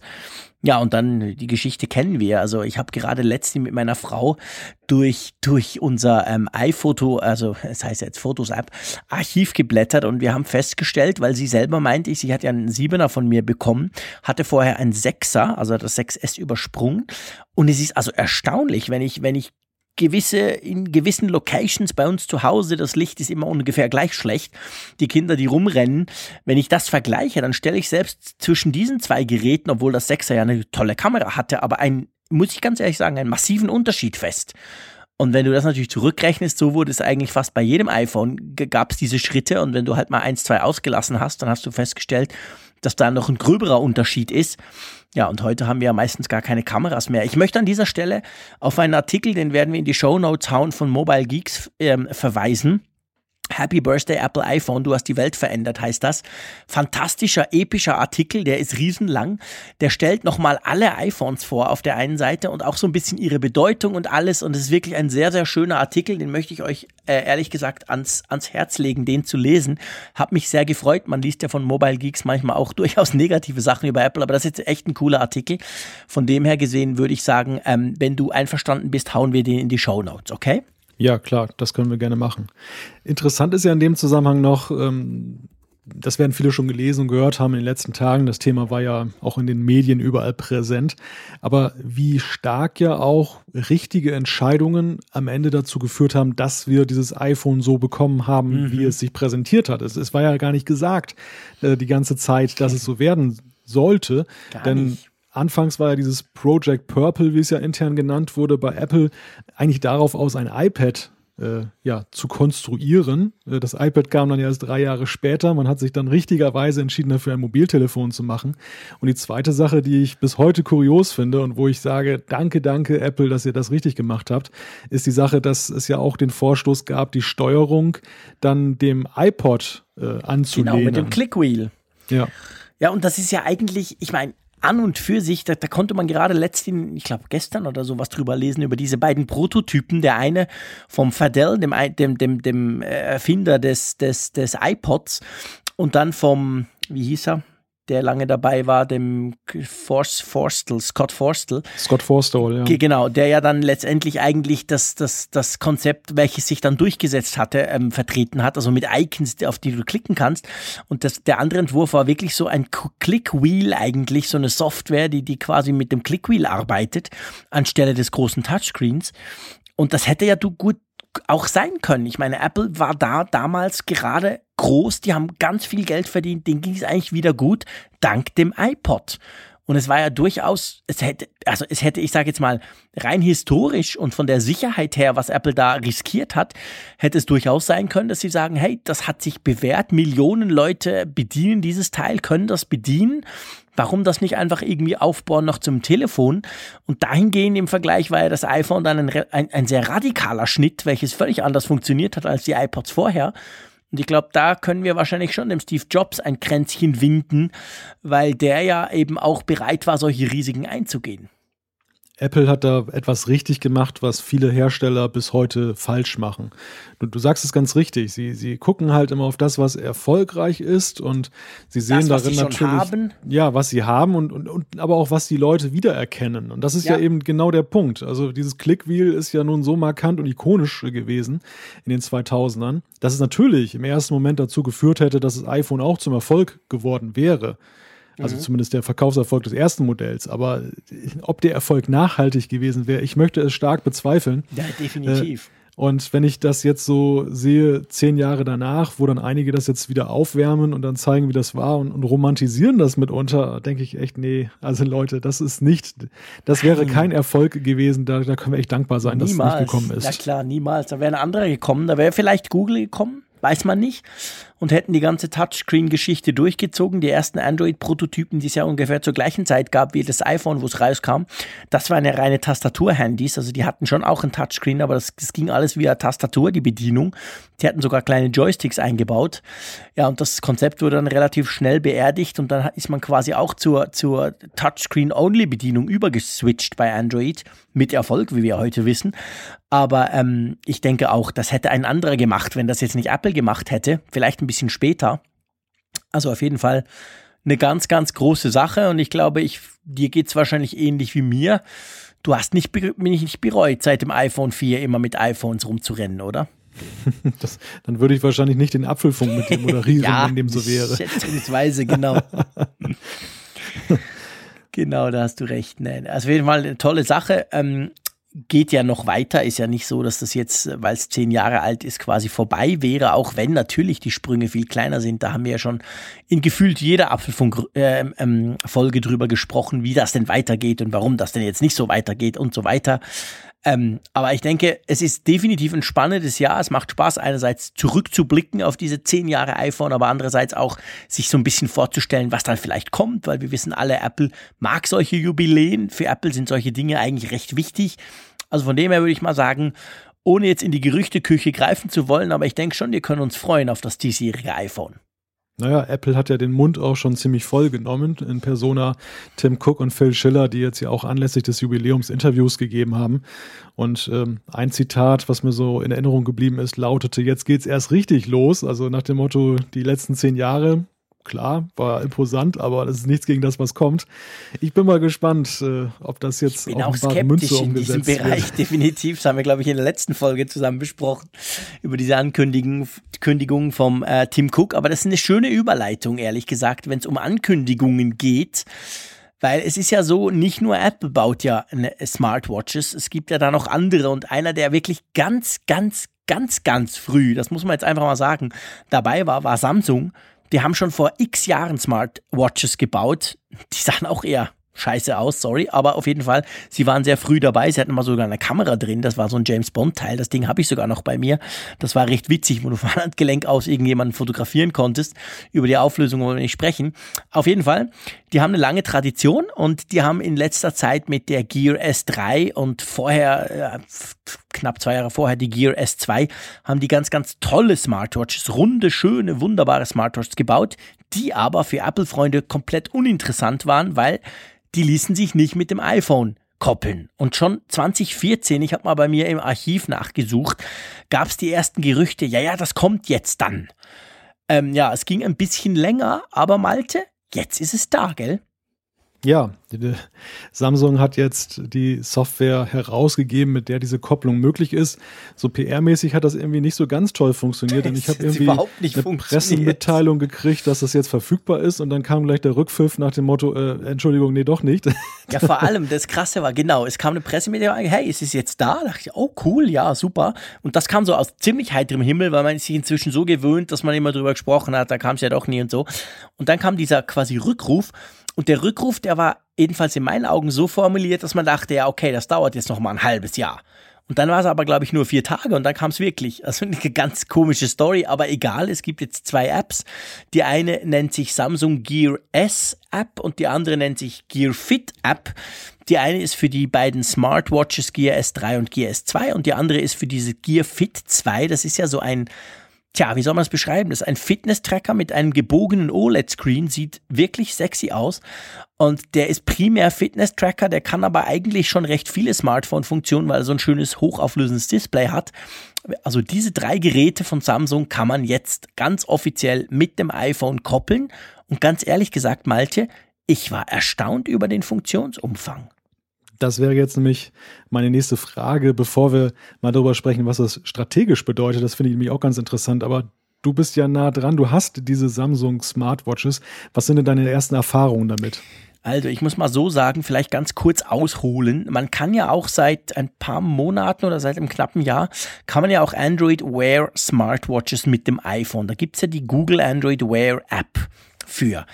Speaker 3: Ja, und dann die Geschichte kennen wir. Also ich habe gerade letztens mit meiner Frau durch, durch unser ähm, iPhoto, also es heißt jetzt Fotos-App, Archiv geblättert und wir haben festgestellt, weil sie selber meinte, sie hat ja einen Siebener von mir bekommen, hatte vorher einen Sechser, also das 6S übersprungen. Und es ist also erstaunlich, wenn ich, wenn ich gewisse, in gewissen Locations bei uns zu Hause, das Licht ist immer ungefähr gleich schlecht. Die Kinder, die rumrennen, wenn ich das vergleiche, dann stelle ich selbst zwischen diesen zwei Geräten, obwohl das Sechser ja eine tolle Kamera hatte, aber ein, muss ich ganz ehrlich sagen, einen massiven Unterschied fest. Und wenn du das natürlich zurückrechnest, so wurde es eigentlich fast bei jedem iPhone, gab es diese Schritte und wenn du halt mal eins, zwei ausgelassen hast, dann hast du festgestellt, dass da noch ein gröberer Unterschied ist. Ja, und heute haben wir ja meistens gar keine Kameras mehr. Ich möchte an dieser Stelle auf einen Artikel, den werden wir in die Show Notes hauen, von Mobile Geeks ähm, verweisen. Happy Birthday Apple iPhone, du hast die Welt verändert, heißt das. Fantastischer, epischer Artikel, der ist riesenlang. Der stellt nochmal alle iPhones vor auf der einen Seite und auch so ein bisschen ihre Bedeutung und alles. Und es ist wirklich ein sehr, sehr schöner Artikel. Den möchte ich euch äh, ehrlich gesagt ans, ans Herz legen, den zu lesen. Hab mich sehr gefreut. Man liest ja von Mobile Geeks manchmal auch durchaus negative Sachen über Apple, aber das ist jetzt echt ein cooler Artikel. Von dem her gesehen würde ich sagen, ähm, wenn du einverstanden bist, hauen wir den in die Show Notes, okay?
Speaker 2: Ja, klar, das können wir gerne machen. Interessant ist ja in dem Zusammenhang noch, ähm, das werden viele schon gelesen und gehört haben in den letzten Tagen. Das Thema war ja auch in den Medien überall präsent. Aber wie stark ja auch richtige Entscheidungen am Ende dazu geführt haben, dass wir dieses iPhone so bekommen haben, mhm. wie es sich präsentiert hat. Es, es war ja gar nicht gesagt äh, die ganze Zeit, dass es so werden sollte. Gar denn nicht. Anfangs war ja dieses Project Purple, wie es ja intern genannt wurde, bei Apple eigentlich darauf aus, ein iPad äh, ja, zu konstruieren. Äh, das iPad kam dann ja erst drei Jahre später. Man hat sich dann richtigerweise entschieden, dafür ein Mobiltelefon zu machen. Und die zweite Sache, die ich bis heute kurios finde und wo ich sage, danke, danke Apple, dass ihr das richtig gemacht habt, ist die Sache, dass es ja auch den Vorstoß gab, die Steuerung dann dem iPod äh, anzulehnen.
Speaker 3: Genau, mit dem Clickwheel.
Speaker 2: Ja.
Speaker 3: Ja, und das ist ja eigentlich, ich meine, an und für sich, da, da konnte man gerade letztens, ich glaube gestern oder so was drüber lesen, über diese beiden Prototypen. Der eine vom Fadell, dem, dem, dem, dem Erfinder des, des, des iPods und dann vom, wie hieß er? Der lange dabei war, dem Forst, Forstel, Scott Forstel.
Speaker 2: Scott Forstall, ja.
Speaker 3: Genau, der ja dann letztendlich eigentlich das, das, das Konzept, welches sich dann durchgesetzt hatte, ähm, vertreten hat, also mit Icons, auf die du klicken kannst. Und das, der andere Entwurf war wirklich so ein Clickwheel eigentlich, so eine Software, die, die quasi mit dem Clickwheel arbeitet, anstelle des großen Touchscreens. Und das hätte ja du gut auch sein können. Ich meine, Apple war da damals gerade groß, die haben ganz viel Geld verdient, denen ging es eigentlich wieder gut, dank dem iPod. Und es war ja durchaus, es hätte, also es hätte, ich sage jetzt mal, rein historisch und von der Sicherheit her, was Apple da riskiert hat, hätte es durchaus sein können, dass sie sagen, hey, das hat sich bewährt, Millionen Leute bedienen dieses Teil, können das bedienen. Warum das nicht einfach irgendwie aufbauen noch zum Telefon? Und dahingehend im Vergleich war ja das iPhone dann ein, ein, ein sehr radikaler Schnitt, welches völlig anders funktioniert hat als die iPods vorher. Und ich glaube, da können wir wahrscheinlich schon dem Steve Jobs ein Kränzchen winden, weil der ja eben auch bereit war, solche Risiken einzugehen.
Speaker 2: Apple hat da etwas richtig gemacht, was viele Hersteller bis heute falsch machen. Du, du sagst es ganz richtig. Sie, sie gucken halt immer auf das, was erfolgreich ist und sie sehen das, darin natürlich, ja, was sie haben und, und, und aber auch was die Leute wiedererkennen. Und das ist ja. ja eben genau der Punkt. Also dieses Clickwheel ist ja nun so markant und ikonisch gewesen in den 2000ern, dass es natürlich im ersten Moment dazu geführt hätte, dass das iPhone auch zum Erfolg geworden wäre. Also mhm. zumindest der Verkaufserfolg des ersten Modells. Aber ob der Erfolg nachhaltig gewesen wäre, ich möchte es stark bezweifeln.
Speaker 3: Ja, definitiv.
Speaker 2: Äh, und wenn ich das jetzt so sehe, zehn Jahre danach, wo dann einige das jetzt wieder aufwärmen und dann zeigen, wie das war und, und romantisieren das mitunter, denke ich echt, nee, also Leute, das ist nicht, das wäre kein Erfolg gewesen, da, da können wir echt dankbar sein, niemals. dass es nicht gekommen ist.
Speaker 3: Ja klar, niemals. Da wäre ein anderer gekommen, da wäre vielleicht Google gekommen, weiß man nicht und hätten die ganze Touchscreen-Geschichte durchgezogen. Die ersten Android-Prototypen, die es ja ungefähr zur gleichen Zeit gab wie das iPhone, wo es rauskam, das waren ja reine Tastatur-Handys. Also die hatten schon auch ein Touchscreen, aber das, das ging alles via Tastatur, die Bedienung. Die hatten sogar kleine Joysticks eingebaut. Ja, und das Konzept wurde dann relativ schnell beerdigt und dann ist man quasi auch zur, zur Touchscreen-Only-Bedienung übergeswitcht bei Android. Mit Erfolg, wie wir heute wissen. Aber ähm, ich denke auch, das hätte ein anderer gemacht, wenn das jetzt nicht Apple gemacht hätte. Vielleicht ein bisschen später. Also auf jeden Fall eine ganz, ganz große Sache und ich glaube, ich, dir geht es wahrscheinlich ähnlich wie mir. Du hast nicht, mich nicht bereut, seit dem iPhone 4 immer mit iPhones rumzurennen, oder?
Speaker 2: Das, dann würde ich wahrscheinlich nicht den Apfelfunk mit dir moderieren, ja, wenn dem so wäre.
Speaker 3: Schätzungsweise, genau. genau, da hast du recht. Nein, also auf jeden Fall eine tolle Sache. Ähm, geht ja noch weiter. Ist ja nicht so, dass das jetzt, weil es zehn Jahre alt ist, quasi vorbei wäre, auch wenn natürlich die Sprünge viel kleiner sind. Da haben wir ja schon in gefühlt jeder Apfelfunk-Folge äh, ähm, drüber gesprochen, wie das denn weitergeht und warum das denn jetzt nicht so weitergeht und so weiter. Ähm, aber ich denke, es ist definitiv ein spannendes Jahr. Es macht Spaß, einerseits zurückzublicken auf diese zehn Jahre iPhone, aber andererseits auch sich so ein bisschen vorzustellen, was dann vielleicht kommt, weil wir wissen alle, Apple mag solche Jubiläen. Für Apple sind solche Dinge eigentlich recht wichtig. Also von dem her würde ich mal sagen, ohne jetzt in die Gerüchteküche greifen zu wollen, aber ich denke schon, wir können uns freuen auf das diesjährige iPhone.
Speaker 2: Naja, Apple hat ja den Mund auch schon ziemlich voll genommen in Persona Tim Cook und Phil Schiller, die jetzt ja auch anlässlich des Jubiläums Interviews gegeben haben. Und ähm, ein Zitat, was mir so in Erinnerung geblieben ist, lautete, jetzt geht's erst richtig los. Also nach dem Motto, die letzten zehn Jahre klar, war imposant, aber das ist nichts gegen das, was kommt. Ich bin mal gespannt, äh, ob das jetzt
Speaker 3: ich bin auch skeptisch in diesem Bereich, wird. definitiv. Das haben wir, glaube ich, in der letzten Folge zusammen besprochen, über diese Ankündigung Kündigung vom äh, Tim Cook. Aber das ist eine schöne Überleitung, ehrlich gesagt, wenn es um Ankündigungen geht. Weil es ist ja so, nicht nur Apple baut ja Smartwatches, es gibt ja da noch andere und einer, der wirklich ganz, ganz, ganz, ganz früh, das muss man jetzt einfach mal sagen, dabei war, war Samsung die haben schon vor x Jahren Smartwatches gebaut. Die sahen auch eher scheiße aus, sorry, aber auf jeden Fall, sie waren sehr früh dabei. Sie hatten mal sogar eine Kamera drin, das war so ein James Bond Teil. Das Ding habe ich sogar noch bei mir. Das war recht witzig, wo du von Handgelenk aus irgendjemanden fotografieren konntest. Über die Auflösung wollen wir nicht sprechen. Auf jeden Fall, die haben eine lange Tradition und die haben in letzter Zeit mit der Gear S3 und vorher, äh, knapp zwei Jahre vorher, die Gear S2, haben die ganz, ganz tolle Smartwatches, runde, schöne, wunderbare Smartwatches gebaut, die aber für Apple-Freunde komplett uninteressant waren, weil die ließen sich nicht mit dem iPhone koppeln. Und schon 2014, ich habe mal bei mir im Archiv nachgesucht, gab es die ersten Gerüchte, ja, ja, das kommt jetzt dann. Ähm, ja, es ging ein bisschen länger, aber Malte, jetzt ist es da, gell?
Speaker 2: Ja, Samsung hat jetzt die Software herausgegeben, mit der diese Kopplung möglich ist. So PR-mäßig hat das irgendwie nicht so ganz toll funktioniert, denn ich habe irgendwie eine Pressemitteilung gekriegt, dass das jetzt verfügbar ist und dann kam gleich der Rückpfiff nach dem Motto, äh, Entschuldigung, nee, doch nicht.
Speaker 3: Ja, vor allem, das Krasse war, genau, es kam eine Pressemitteilung, hey, ist es jetzt da? Da dachte ich, oh cool, ja, super. Und das kam so aus ziemlich heiterem Himmel, weil man sich inzwischen so gewöhnt, dass man immer drüber gesprochen hat, da kam es ja doch nie und so. Und dann kam dieser quasi Rückruf und der Rückruf, der war jedenfalls in meinen Augen so formuliert, dass man dachte, ja, okay, das dauert jetzt noch mal ein halbes Jahr. Und dann war es aber, glaube ich, nur vier Tage und dann kam es wirklich. Also eine ganz komische Story, aber egal, es gibt jetzt zwei Apps. Die eine nennt sich Samsung Gear S App und die andere nennt sich Gear Fit App. Die eine ist für die beiden Smartwatches Gear S3 und Gear S2 und die andere ist für diese Gear Fit 2. Das ist ja so ein tja, wie soll man das beschreiben? Das ist ein Fitness-Tracker mit einem gebogenen OLED-Screen, sieht wirklich sexy aus. Und der ist primär Fitness-Tracker, der kann aber eigentlich schon recht viele Smartphone-Funktionen, weil er so ein schönes hochauflösendes Display hat. Also diese drei Geräte von Samsung kann man jetzt ganz offiziell mit dem iPhone koppeln. Und ganz ehrlich gesagt, Malte, ich war erstaunt über den Funktionsumfang.
Speaker 2: Das wäre jetzt nämlich meine nächste Frage, bevor wir mal darüber sprechen, was das strategisch bedeutet. Das finde ich nämlich auch ganz interessant. Aber du bist ja nah dran. Du hast diese Samsung Smartwatches. Was sind denn deine ersten Erfahrungen damit?
Speaker 3: Also ich muss mal so sagen, vielleicht ganz kurz ausholen. Man kann ja auch seit ein paar Monaten oder seit einem knappen Jahr, kann man ja auch Android Wear Smartwatches mit dem iPhone. Da gibt es ja die Google Android Wear App für.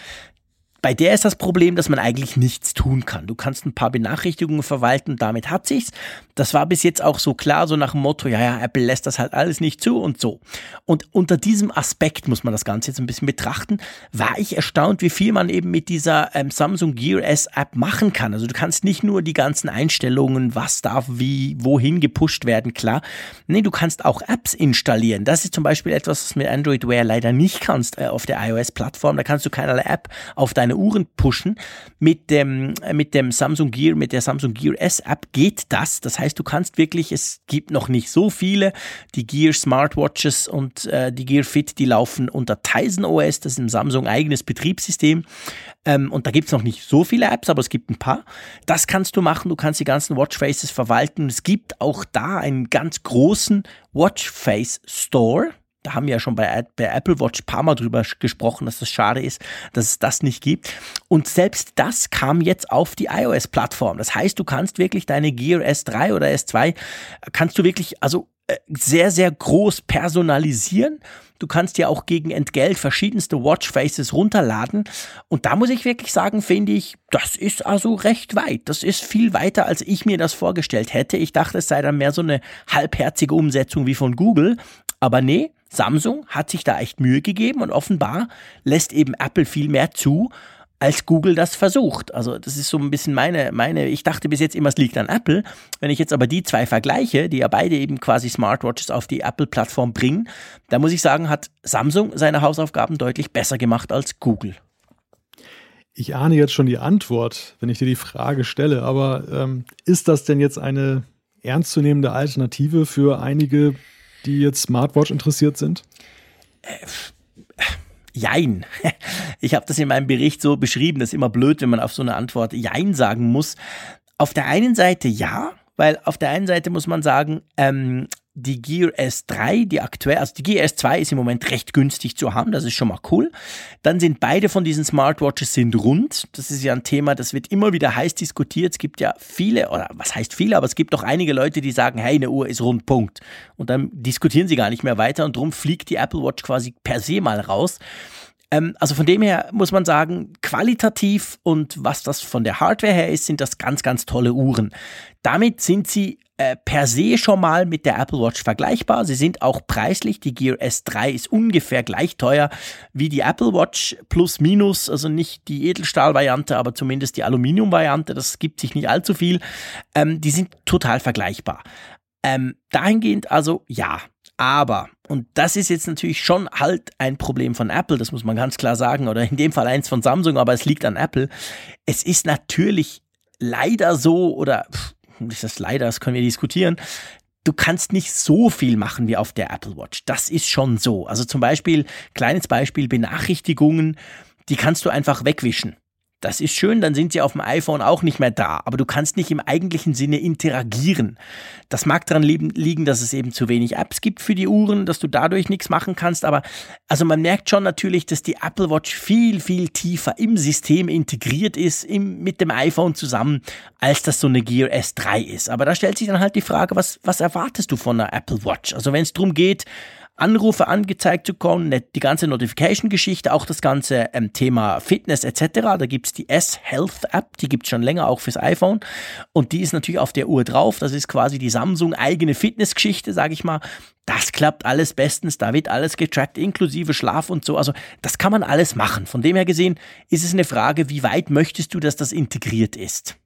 Speaker 3: Bei der ist das Problem, dass man eigentlich nichts tun kann. Du kannst ein paar Benachrichtigungen verwalten, damit hat sich's. Das war bis jetzt auch so klar, so nach dem Motto, ja, ja, Apple lässt das halt alles nicht zu und so. Und unter diesem Aspekt muss man das Ganze jetzt ein bisschen betrachten, war ich erstaunt, wie viel man eben mit dieser ähm, Samsung Gear S App machen kann. Also du kannst nicht nur die ganzen Einstellungen, was darf wie, wohin gepusht werden, klar. Nee, du kannst auch Apps installieren. Das ist zum Beispiel etwas, was mit Android Wear leider nicht kannst äh, auf der iOS-Plattform. Da kannst du keinerlei App auf deine Uhren pushen. Mit dem, äh, mit dem Samsung Gear, mit der Samsung Gear S App geht das. Das heißt, du kannst wirklich, es gibt noch nicht so viele. Die Gear Smartwatches und äh, die Gear Fit, die laufen unter Tizen OS. Das ist ein Samsung eigenes Betriebssystem. Ähm, und da gibt es noch nicht so viele Apps, aber es gibt ein paar. Das kannst du machen. Du kannst die ganzen Watchfaces verwalten. Es gibt auch da einen ganz großen Watchface Store da haben wir ja schon bei, bei Apple Watch ein paar Mal drüber gesprochen, dass das schade ist, dass es das nicht gibt. Und selbst das kam jetzt auf die iOS-Plattform. Das heißt, du kannst wirklich deine Gear S3 oder S2, kannst du wirklich, also äh, sehr, sehr groß personalisieren. Du kannst ja auch gegen Entgelt verschiedenste Watchfaces runterladen. Und da muss ich wirklich sagen, finde ich, das ist also recht weit. Das ist viel weiter, als ich mir das vorgestellt hätte. Ich dachte, es sei dann mehr so eine halbherzige Umsetzung wie von Google. Aber nee, Samsung hat sich da echt Mühe gegeben und offenbar lässt eben Apple viel mehr zu, als Google das versucht. Also das ist so ein bisschen meine, meine, ich dachte bis jetzt immer, es liegt an Apple. Wenn ich jetzt aber die zwei vergleiche, die ja beide eben quasi Smartwatches auf die Apple-Plattform bringen, da muss ich sagen, hat Samsung seine Hausaufgaben deutlich besser gemacht als Google.
Speaker 2: Ich ahne jetzt schon die Antwort, wenn ich dir die Frage stelle, aber ähm, ist das denn jetzt eine ernstzunehmende Alternative für einige die jetzt Smartwatch interessiert sind?
Speaker 3: Jein. Ich habe das in meinem Bericht so beschrieben, das ist immer blöd, wenn man auf so eine Antwort Jein sagen muss. Auf der einen Seite ja, weil auf der einen Seite muss man sagen, ähm, die Gear S3, die aktuell, also die Gear S2 ist im Moment recht günstig zu haben, das ist schon mal cool. Dann sind beide von diesen Smartwatches sind rund. Das ist ja ein Thema, das wird immer wieder heiß diskutiert. Es gibt ja viele, oder was heißt viele, aber es gibt doch einige Leute, die sagen, hey, eine Uhr ist rund, Punkt. Und dann diskutieren sie gar nicht mehr weiter und drum fliegt die Apple Watch quasi per se mal raus. Ähm, also von dem her muss man sagen, qualitativ und was das von der Hardware her ist, sind das ganz, ganz tolle Uhren. Damit sind sie äh, per se schon mal mit der Apple Watch vergleichbar. Sie sind auch preislich. Die Gear S3 ist ungefähr gleich teuer wie die Apple Watch plus minus, also nicht die Edelstahl-Variante, aber zumindest die Aluminium-Variante. Das gibt sich nicht allzu viel. Ähm, die sind total vergleichbar. Ähm, dahingehend also ja, aber, und das ist jetzt natürlich schon halt ein Problem von Apple, das muss man ganz klar sagen, oder in dem Fall eins von Samsung, aber es liegt an Apple. Es ist natürlich leider so, oder pff, ist das leider, das können wir diskutieren, du kannst nicht so viel machen wie auf der Apple Watch. Das ist schon so. Also zum Beispiel, kleines Beispiel, Benachrichtigungen, die kannst du einfach wegwischen. Das ist schön, dann sind sie auf dem iPhone auch nicht mehr da, aber du kannst nicht im eigentlichen Sinne interagieren. Das mag daran liegen, dass es eben zu wenig Apps gibt für die Uhren, dass du dadurch nichts machen kannst, aber also man merkt schon natürlich, dass die Apple Watch viel, viel tiefer im System integriert ist, im, mit dem iPhone zusammen, als das so eine Gear S3 ist. Aber da stellt sich dann halt die Frage, was, was erwartest du von einer Apple Watch? Also wenn es darum geht, Anrufe angezeigt zu kommen, die ganze Notification-Geschichte, auch das ganze ähm, Thema Fitness etc. Da gibt's die S-Health-App, die gibt's schon länger auch fürs iPhone und die ist natürlich auf der Uhr drauf. Das ist quasi die Samsung eigene Fitnessgeschichte, sage ich mal. Das klappt alles bestens, da wird alles getrackt, inklusive Schlaf und so. Also das kann man alles machen. Von dem her gesehen ist es eine Frage, wie weit möchtest du, dass das integriert ist?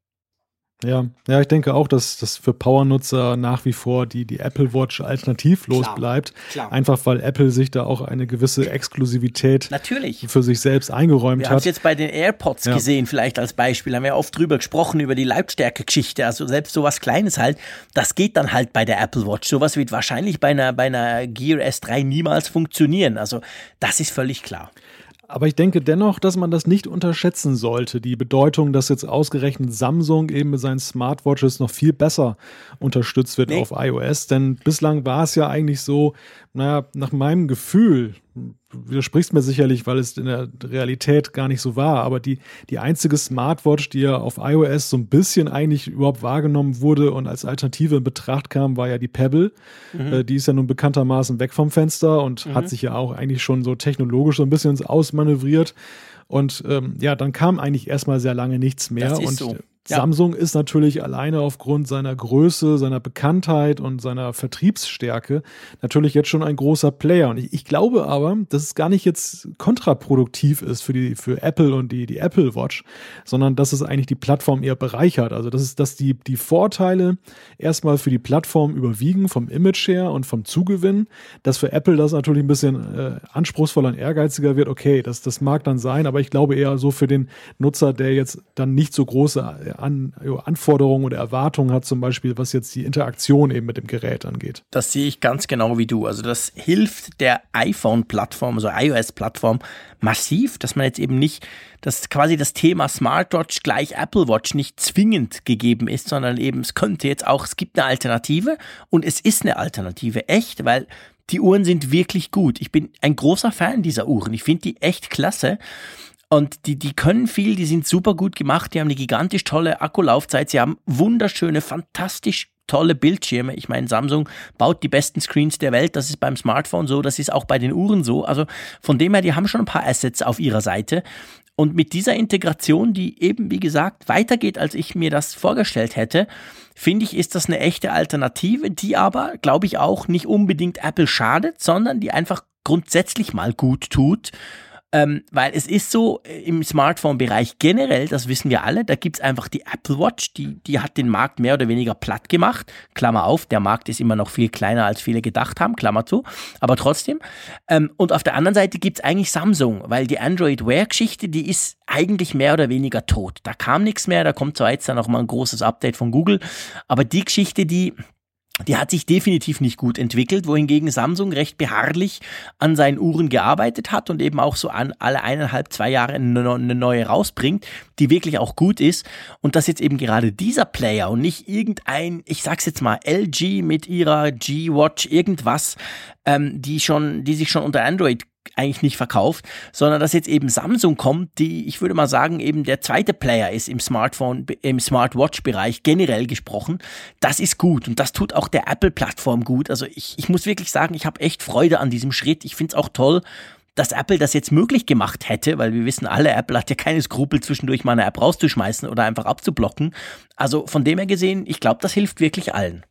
Speaker 2: Ja, ja, ich denke auch, dass das für Power-Nutzer nach wie vor die, die Apple Watch alternativlos klar, bleibt. Klar. Einfach weil Apple sich da auch eine gewisse Exklusivität
Speaker 3: Natürlich.
Speaker 2: für sich selbst eingeräumt
Speaker 3: wir
Speaker 2: hat.
Speaker 3: Wir haben es jetzt bei den AirPods ja. gesehen, vielleicht als Beispiel. Haben wir oft drüber gesprochen, über die Lautstärke-Geschichte. Also selbst sowas Kleines halt, das geht dann halt bei der Apple Watch. Sowas wird wahrscheinlich bei einer, bei einer Gear S3 niemals funktionieren. Also das ist völlig klar.
Speaker 2: Aber ich denke dennoch, dass man das nicht unterschätzen sollte. Die Bedeutung, dass jetzt ausgerechnet Samsung eben mit seinen Smartwatches noch viel besser unterstützt wird nee. auf iOS. Denn bislang war es ja eigentlich so, naja, nach meinem Gefühl, widersprichst mir sicherlich, weil es in der Realität gar nicht so war, aber die, die einzige Smartwatch, die ja auf iOS so ein bisschen eigentlich überhaupt wahrgenommen wurde und als Alternative in Betracht kam, war ja die Pebble. Mhm. Äh, die ist ja nun bekanntermaßen weg vom Fenster und mhm. hat sich ja auch eigentlich schon so technologisch so ein bisschen ins Ausmanövriert. Und ähm, ja, dann kam eigentlich erstmal sehr lange nichts mehr. und
Speaker 3: so.
Speaker 2: Ja. Samsung ist natürlich alleine aufgrund seiner Größe, seiner Bekanntheit und seiner Vertriebsstärke natürlich jetzt schon ein großer Player. Und ich, ich, glaube aber, dass es gar nicht jetzt kontraproduktiv ist für die, für Apple und die, die Apple Watch, sondern dass es eigentlich die Plattform eher bereichert. Also, dass es, dass die, die Vorteile erstmal für die Plattform überwiegen vom Image her und vom Zugewinn, dass für Apple das natürlich ein bisschen äh, anspruchsvoller und ehrgeiziger wird. Okay, das, das mag dann sein, aber ich glaube eher so für den Nutzer, der jetzt dann nicht so große an, Anforderungen oder Erwartungen hat, zum Beispiel, was jetzt die Interaktion eben mit dem Gerät angeht.
Speaker 3: Das sehe ich ganz genau wie du. Also das hilft der iPhone-Plattform, also iOS-Plattform massiv, dass man jetzt eben nicht, dass quasi das Thema Smartwatch gleich Apple Watch nicht zwingend gegeben ist, sondern eben es könnte jetzt auch, es gibt eine Alternative und es ist eine Alternative, echt, weil die Uhren sind wirklich gut. Ich bin ein großer Fan dieser Uhren. Ich finde die echt klasse. Und die, die können viel, die sind super gut gemacht, die haben eine gigantisch tolle Akkulaufzeit, sie haben wunderschöne, fantastisch tolle Bildschirme. Ich meine, Samsung baut die besten Screens der Welt. Das ist beim Smartphone so, das ist auch bei den Uhren so. Also von dem her, die haben schon ein paar Assets auf ihrer Seite. Und mit dieser Integration, die eben, wie gesagt, weitergeht, als ich mir das vorgestellt hätte, finde ich, ist das eine echte Alternative, die aber, glaube ich, auch nicht unbedingt Apple schadet, sondern die einfach grundsätzlich mal gut tut ähm, weil es ist so äh, im Smartphone-Bereich generell, das wissen wir alle, da gibt es einfach die Apple Watch, die, die hat den Markt mehr oder weniger platt gemacht. Klammer auf, der Markt ist immer noch viel kleiner, als viele gedacht haben, Klammer zu, aber trotzdem. Ähm, und auf der anderen Seite gibt es eigentlich Samsung, weil die Android Wear-Geschichte, die ist eigentlich mehr oder weniger tot. Da kam nichts mehr, da kommt zwar jetzt dann noch mal ein großes Update von Google, aber die Geschichte, die, die hat sich definitiv nicht gut entwickelt, wohingegen Samsung recht beharrlich an seinen Uhren gearbeitet hat und eben auch so an alle eineinhalb, zwei Jahre eine neue rausbringt, die wirklich auch gut ist. Und dass jetzt eben gerade dieser Player und nicht irgendein, ich sag's jetzt mal, LG mit ihrer G-Watch irgendwas, ähm, die schon, die sich schon unter Android eigentlich nicht verkauft, sondern dass jetzt eben Samsung kommt, die, ich würde mal sagen, eben der zweite Player ist im Smartphone, im Smartwatch-Bereich generell gesprochen. Das ist gut und das tut auch der Apple-Plattform gut. Also ich, ich muss wirklich sagen, ich habe echt Freude an diesem Schritt. Ich finde es auch toll, dass Apple das jetzt möglich gemacht hätte, weil wir wissen alle, Apple hat ja keine Skrupel, zwischendurch mal eine App rauszuschmeißen oder einfach abzublocken. Also von dem her gesehen, ich glaube, das hilft wirklich allen.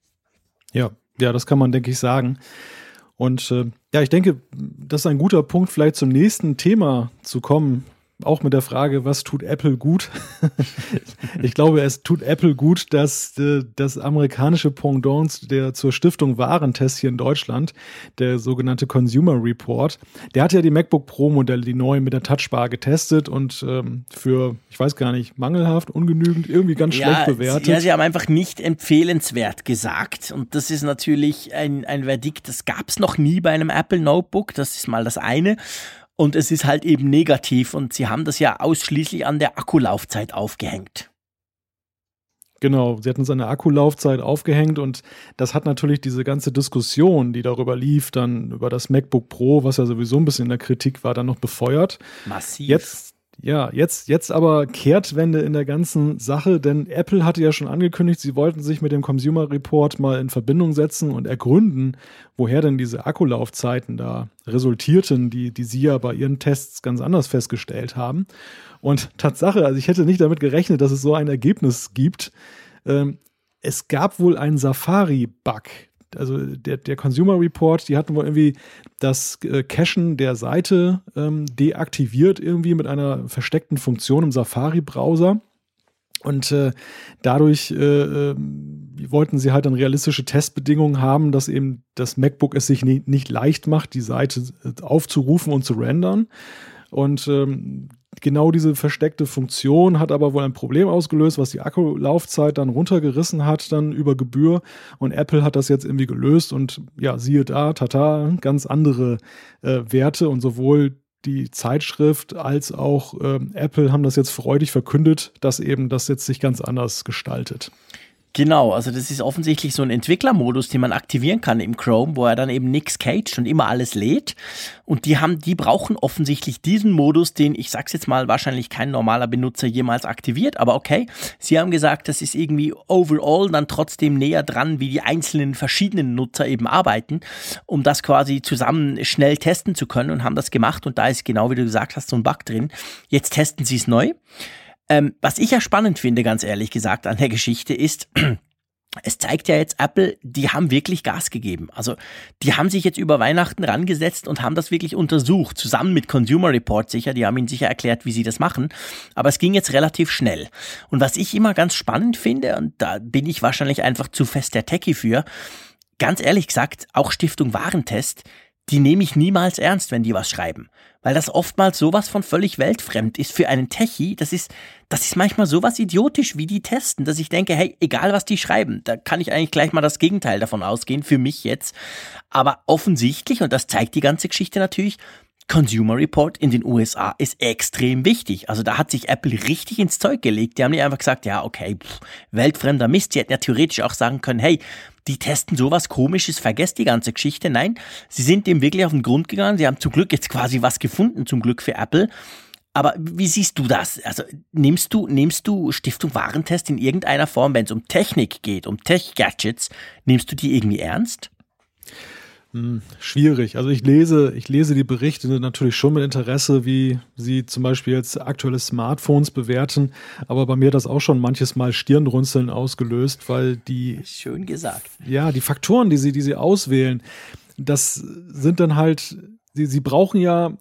Speaker 2: Ja, ja, das kann man, denke ich, sagen. Und äh, ja, ich denke, das ist ein guter Punkt, vielleicht zum nächsten Thema zu kommen, auch mit der Frage, was tut Apple gut? ich glaube, es tut Apple gut, dass äh, das amerikanische Pendant der zur Stiftung Warentest hier in Deutschland, der sogenannte Consumer Report, der hat ja die MacBook Pro Modelle, die neuen mit der Touchbar getestet und ähm, für, ich weiß gar nicht, mangelhaft, ungenügend, irgendwie ganz ja, schlecht bewertet.
Speaker 3: Ja, sie haben einfach nicht empfehlenswert gesagt und das ist natürlich ein, ein Verdikt, das gab es noch nie bei einem Apple Notebook, das ist mal das eine. Und es ist halt eben negativ und sie haben das ja ausschließlich an der Akkulaufzeit aufgehängt.
Speaker 2: Genau, sie hatten seine Akkulaufzeit aufgehängt und das hat natürlich diese ganze Diskussion, die darüber lief, dann über das MacBook Pro, was ja sowieso ein bisschen in der Kritik war, dann noch befeuert.
Speaker 3: Massiv.
Speaker 2: Jetzt ja, jetzt, jetzt aber Kehrtwende in der ganzen Sache, denn Apple hatte ja schon angekündigt, sie wollten sich mit dem Consumer Report mal in Verbindung setzen und ergründen, woher denn diese Akkulaufzeiten da resultierten, die, die sie ja bei ihren Tests ganz anders festgestellt haben. Und Tatsache, also ich hätte nicht damit gerechnet, dass es so ein Ergebnis gibt. Ähm, es gab wohl einen Safari-Bug, also der, der Consumer Report, die hatten wohl irgendwie das äh, Cachen der Seite ähm, deaktiviert, irgendwie mit einer versteckten Funktion im Safari-Browser. Und äh, dadurch äh, äh, wollten sie halt dann realistische Testbedingungen haben, dass eben das MacBook es sich nie, nicht leicht macht, die Seite äh, aufzurufen und zu rendern. Und ähm, genau diese versteckte Funktion hat aber wohl ein Problem ausgelöst, was die Akkulaufzeit dann runtergerissen hat, dann über Gebühr. Und Apple hat das jetzt irgendwie gelöst und ja, siehe da, tata, ganz andere äh, Werte und sowohl die Zeitschrift als auch äh, Apple haben das jetzt freudig verkündet, dass eben das jetzt sich ganz anders gestaltet.
Speaker 3: Genau, also das ist offensichtlich so ein Entwicklermodus, den man aktivieren kann im Chrome, wo er dann eben nichts caged und immer alles lädt. Und die haben, die brauchen offensichtlich diesen Modus, den ich sag's jetzt mal wahrscheinlich kein normaler Benutzer jemals aktiviert. Aber okay, sie haben gesagt, das ist irgendwie overall dann trotzdem näher dran, wie die einzelnen verschiedenen Nutzer eben arbeiten, um das quasi zusammen schnell testen zu können und haben das gemacht. Und da ist genau wie du gesagt hast so ein Bug drin. Jetzt testen sie es neu. Ähm, was ich ja spannend finde, ganz ehrlich gesagt, an der Geschichte ist, es zeigt ja jetzt Apple, die haben wirklich Gas gegeben. Also die haben sich jetzt über Weihnachten rangesetzt und haben das wirklich untersucht, zusammen mit Consumer Report sicher. Die haben ihnen sicher erklärt, wie sie das machen. Aber es ging jetzt relativ schnell. Und was ich immer ganz spannend finde, und da bin ich wahrscheinlich einfach zu fest der Techie für, ganz ehrlich gesagt, auch Stiftung Warentest, die nehme ich niemals ernst, wenn die was schreiben. Weil das oftmals sowas von völlig weltfremd ist für einen Techie. Das ist, das ist manchmal sowas idiotisch, wie die testen, dass ich denke, hey, egal was die schreiben, da kann ich eigentlich gleich mal das Gegenteil davon ausgehen, für mich jetzt. Aber offensichtlich, und das zeigt die ganze Geschichte natürlich, Consumer Report in den USA ist extrem wichtig. Also da hat sich Apple richtig ins Zeug gelegt. Die haben nicht einfach gesagt, ja, okay, pff, weltfremder Mist. Die hätten ja theoretisch auch sagen können, hey, die testen sowas komisches, vergesst die ganze Geschichte. Nein, sie sind dem wirklich auf den Grund gegangen. Sie haben zum Glück jetzt quasi was gefunden, zum Glück für Apple. Aber wie siehst du das? Also nimmst du, nimmst du Stiftung Warentest in irgendeiner Form, wenn es um Technik geht, um Tech-Gadgets, nimmst du die irgendwie ernst?
Speaker 2: Hm, schwierig. Also ich lese, ich lese die Berichte natürlich schon mit Interesse, wie sie zum Beispiel jetzt aktuelle Smartphones bewerten. Aber bei mir hat das auch schon manches Mal Stirnrunzeln ausgelöst, weil die.
Speaker 3: Schön gesagt.
Speaker 2: Ja, die Faktoren, die sie, die sie auswählen, das sind dann halt, sie, sie brauchen ja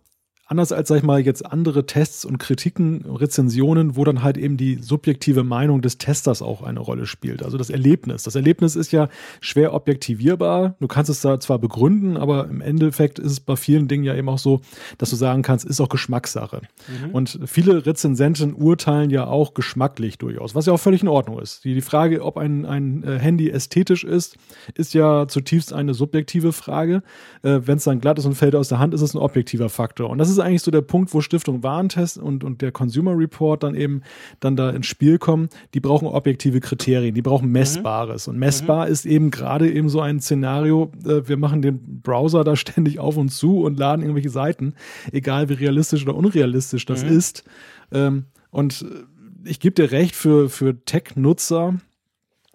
Speaker 2: anders als, sag ich mal, jetzt andere Tests und Kritiken, Rezensionen, wo dann halt eben die subjektive Meinung des Testers auch eine Rolle spielt. Also das Erlebnis. Das Erlebnis ist ja schwer objektivierbar. Du kannst es da zwar begründen, aber im Endeffekt ist es bei vielen Dingen ja eben auch so, dass du sagen kannst, ist auch Geschmackssache. Mhm. Und viele Rezensenten urteilen ja auch geschmacklich durchaus, was ja auch völlig in Ordnung ist. Die, die Frage, ob ein, ein äh, Handy ästhetisch ist, ist ja zutiefst eine subjektive Frage. Äh, Wenn es dann glatt ist und fällt aus der Hand, ist es ein objektiver Faktor. Und das ist eigentlich so der Punkt, wo Stiftung Warentest und, und der Consumer Report dann eben dann da ins Spiel kommen. Die brauchen objektive Kriterien, die brauchen Messbares. Mhm. Und messbar mhm. ist eben gerade eben so ein Szenario, äh, wir machen den Browser da ständig auf und zu und laden irgendwelche Seiten, egal wie realistisch oder unrealistisch das mhm. ist. Ähm, und ich gebe dir recht, für, für Tech-Nutzer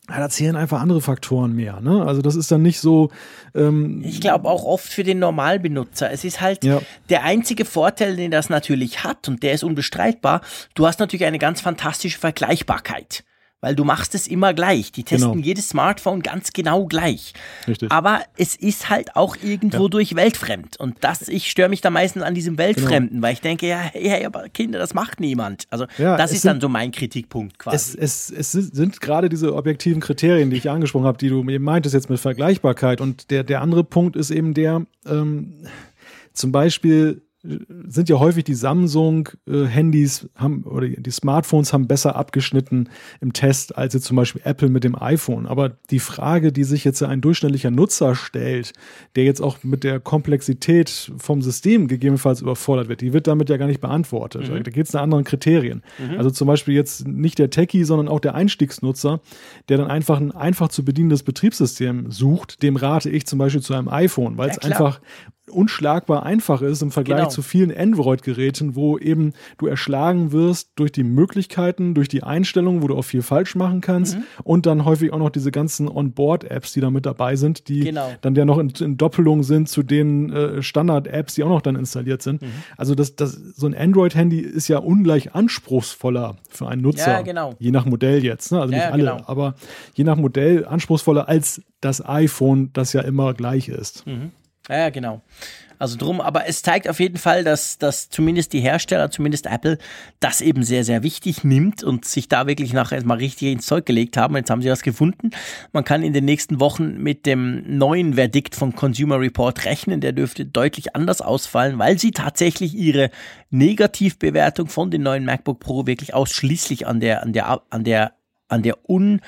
Speaker 2: ja, da zählen einfach andere Faktoren mehr. Ne? Also das ist dann nicht so.
Speaker 3: Ähm ich glaube auch oft für den Normalbenutzer. Es ist halt ja. der einzige Vorteil, den das natürlich hat, und der ist unbestreitbar. Du hast natürlich eine ganz fantastische Vergleichbarkeit weil du machst es immer gleich. Die testen genau. jedes Smartphone ganz genau gleich. Richtig. Aber es ist halt auch irgendwo ja. durch weltfremd. Und das, ich störe mich da meistens an diesem Weltfremden, genau. weil ich denke, ja, hey, aber Kinder, das macht niemand. Also ja, das ist sind, dann so mein Kritikpunkt
Speaker 2: quasi. Es, es, es sind gerade diese objektiven Kriterien, die ich angesprochen habe, die du eben meintest jetzt mit Vergleichbarkeit. Und der, der andere Punkt ist eben der, ähm, zum Beispiel sind ja häufig die Samsung-Handys äh, haben oder die Smartphones haben besser abgeschnitten im Test als jetzt zum Beispiel Apple mit dem iPhone. Aber die Frage, die sich jetzt ein durchschnittlicher Nutzer stellt, der jetzt auch mit der Komplexität vom System gegebenenfalls überfordert wird, die wird damit ja gar nicht beantwortet. Mhm. Da geht es nach anderen Kriterien. Mhm. Also zum Beispiel jetzt nicht der Techie, sondern auch der Einstiegsnutzer, der dann einfach ein einfach zu bedienendes Betriebssystem sucht, dem rate ich zum Beispiel zu einem iPhone, weil es ja, einfach unschlagbar einfach ist im Vergleich genau. Zu vielen Android-Geräten, wo eben du erschlagen wirst durch die Möglichkeiten, durch die Einstellungen, wo du auch viel falsch machen kannst mhm. und dann häufig auch noch diese ganzen On-Board-Apps, die da mit dabei sind, die genau. dann ja noch in, in, Doppelung sind zu den äh, Standard-Apps, die auch noch dann installiert sind. Mhm. Also das, das, so ein Android-Handy ist ja ungleich anspruchsvoller für einen Nutzer, ja, genau. je nach Modell jetzt, ne? also ja, nicht alle, genau. aber je nach Modell anspruchsvoller als das iPhone, das ja immer gleich ist. Mhm.
Speaker 3: Ja, genau. Also drum, aber es zeigt auf jeden Fall, dass, dass zumindest die Hersteller, zumindest Apple, das eben sehr, sehr wichtig nimmt und sich da wirklich nachher mal richtig ins Zeug gelegt haben. Jetzt haben sie was gefunden. Man kann in den nächsten Wochen mit dem neuen Verdikt von Consumer Report rechnen. Der dürfte deutlich anders ausfallen, weil sie tatsächlich ihre Negativbewertung von den neuen MacBook Pro wirklich ausschließlich an der, an der, an der, an der un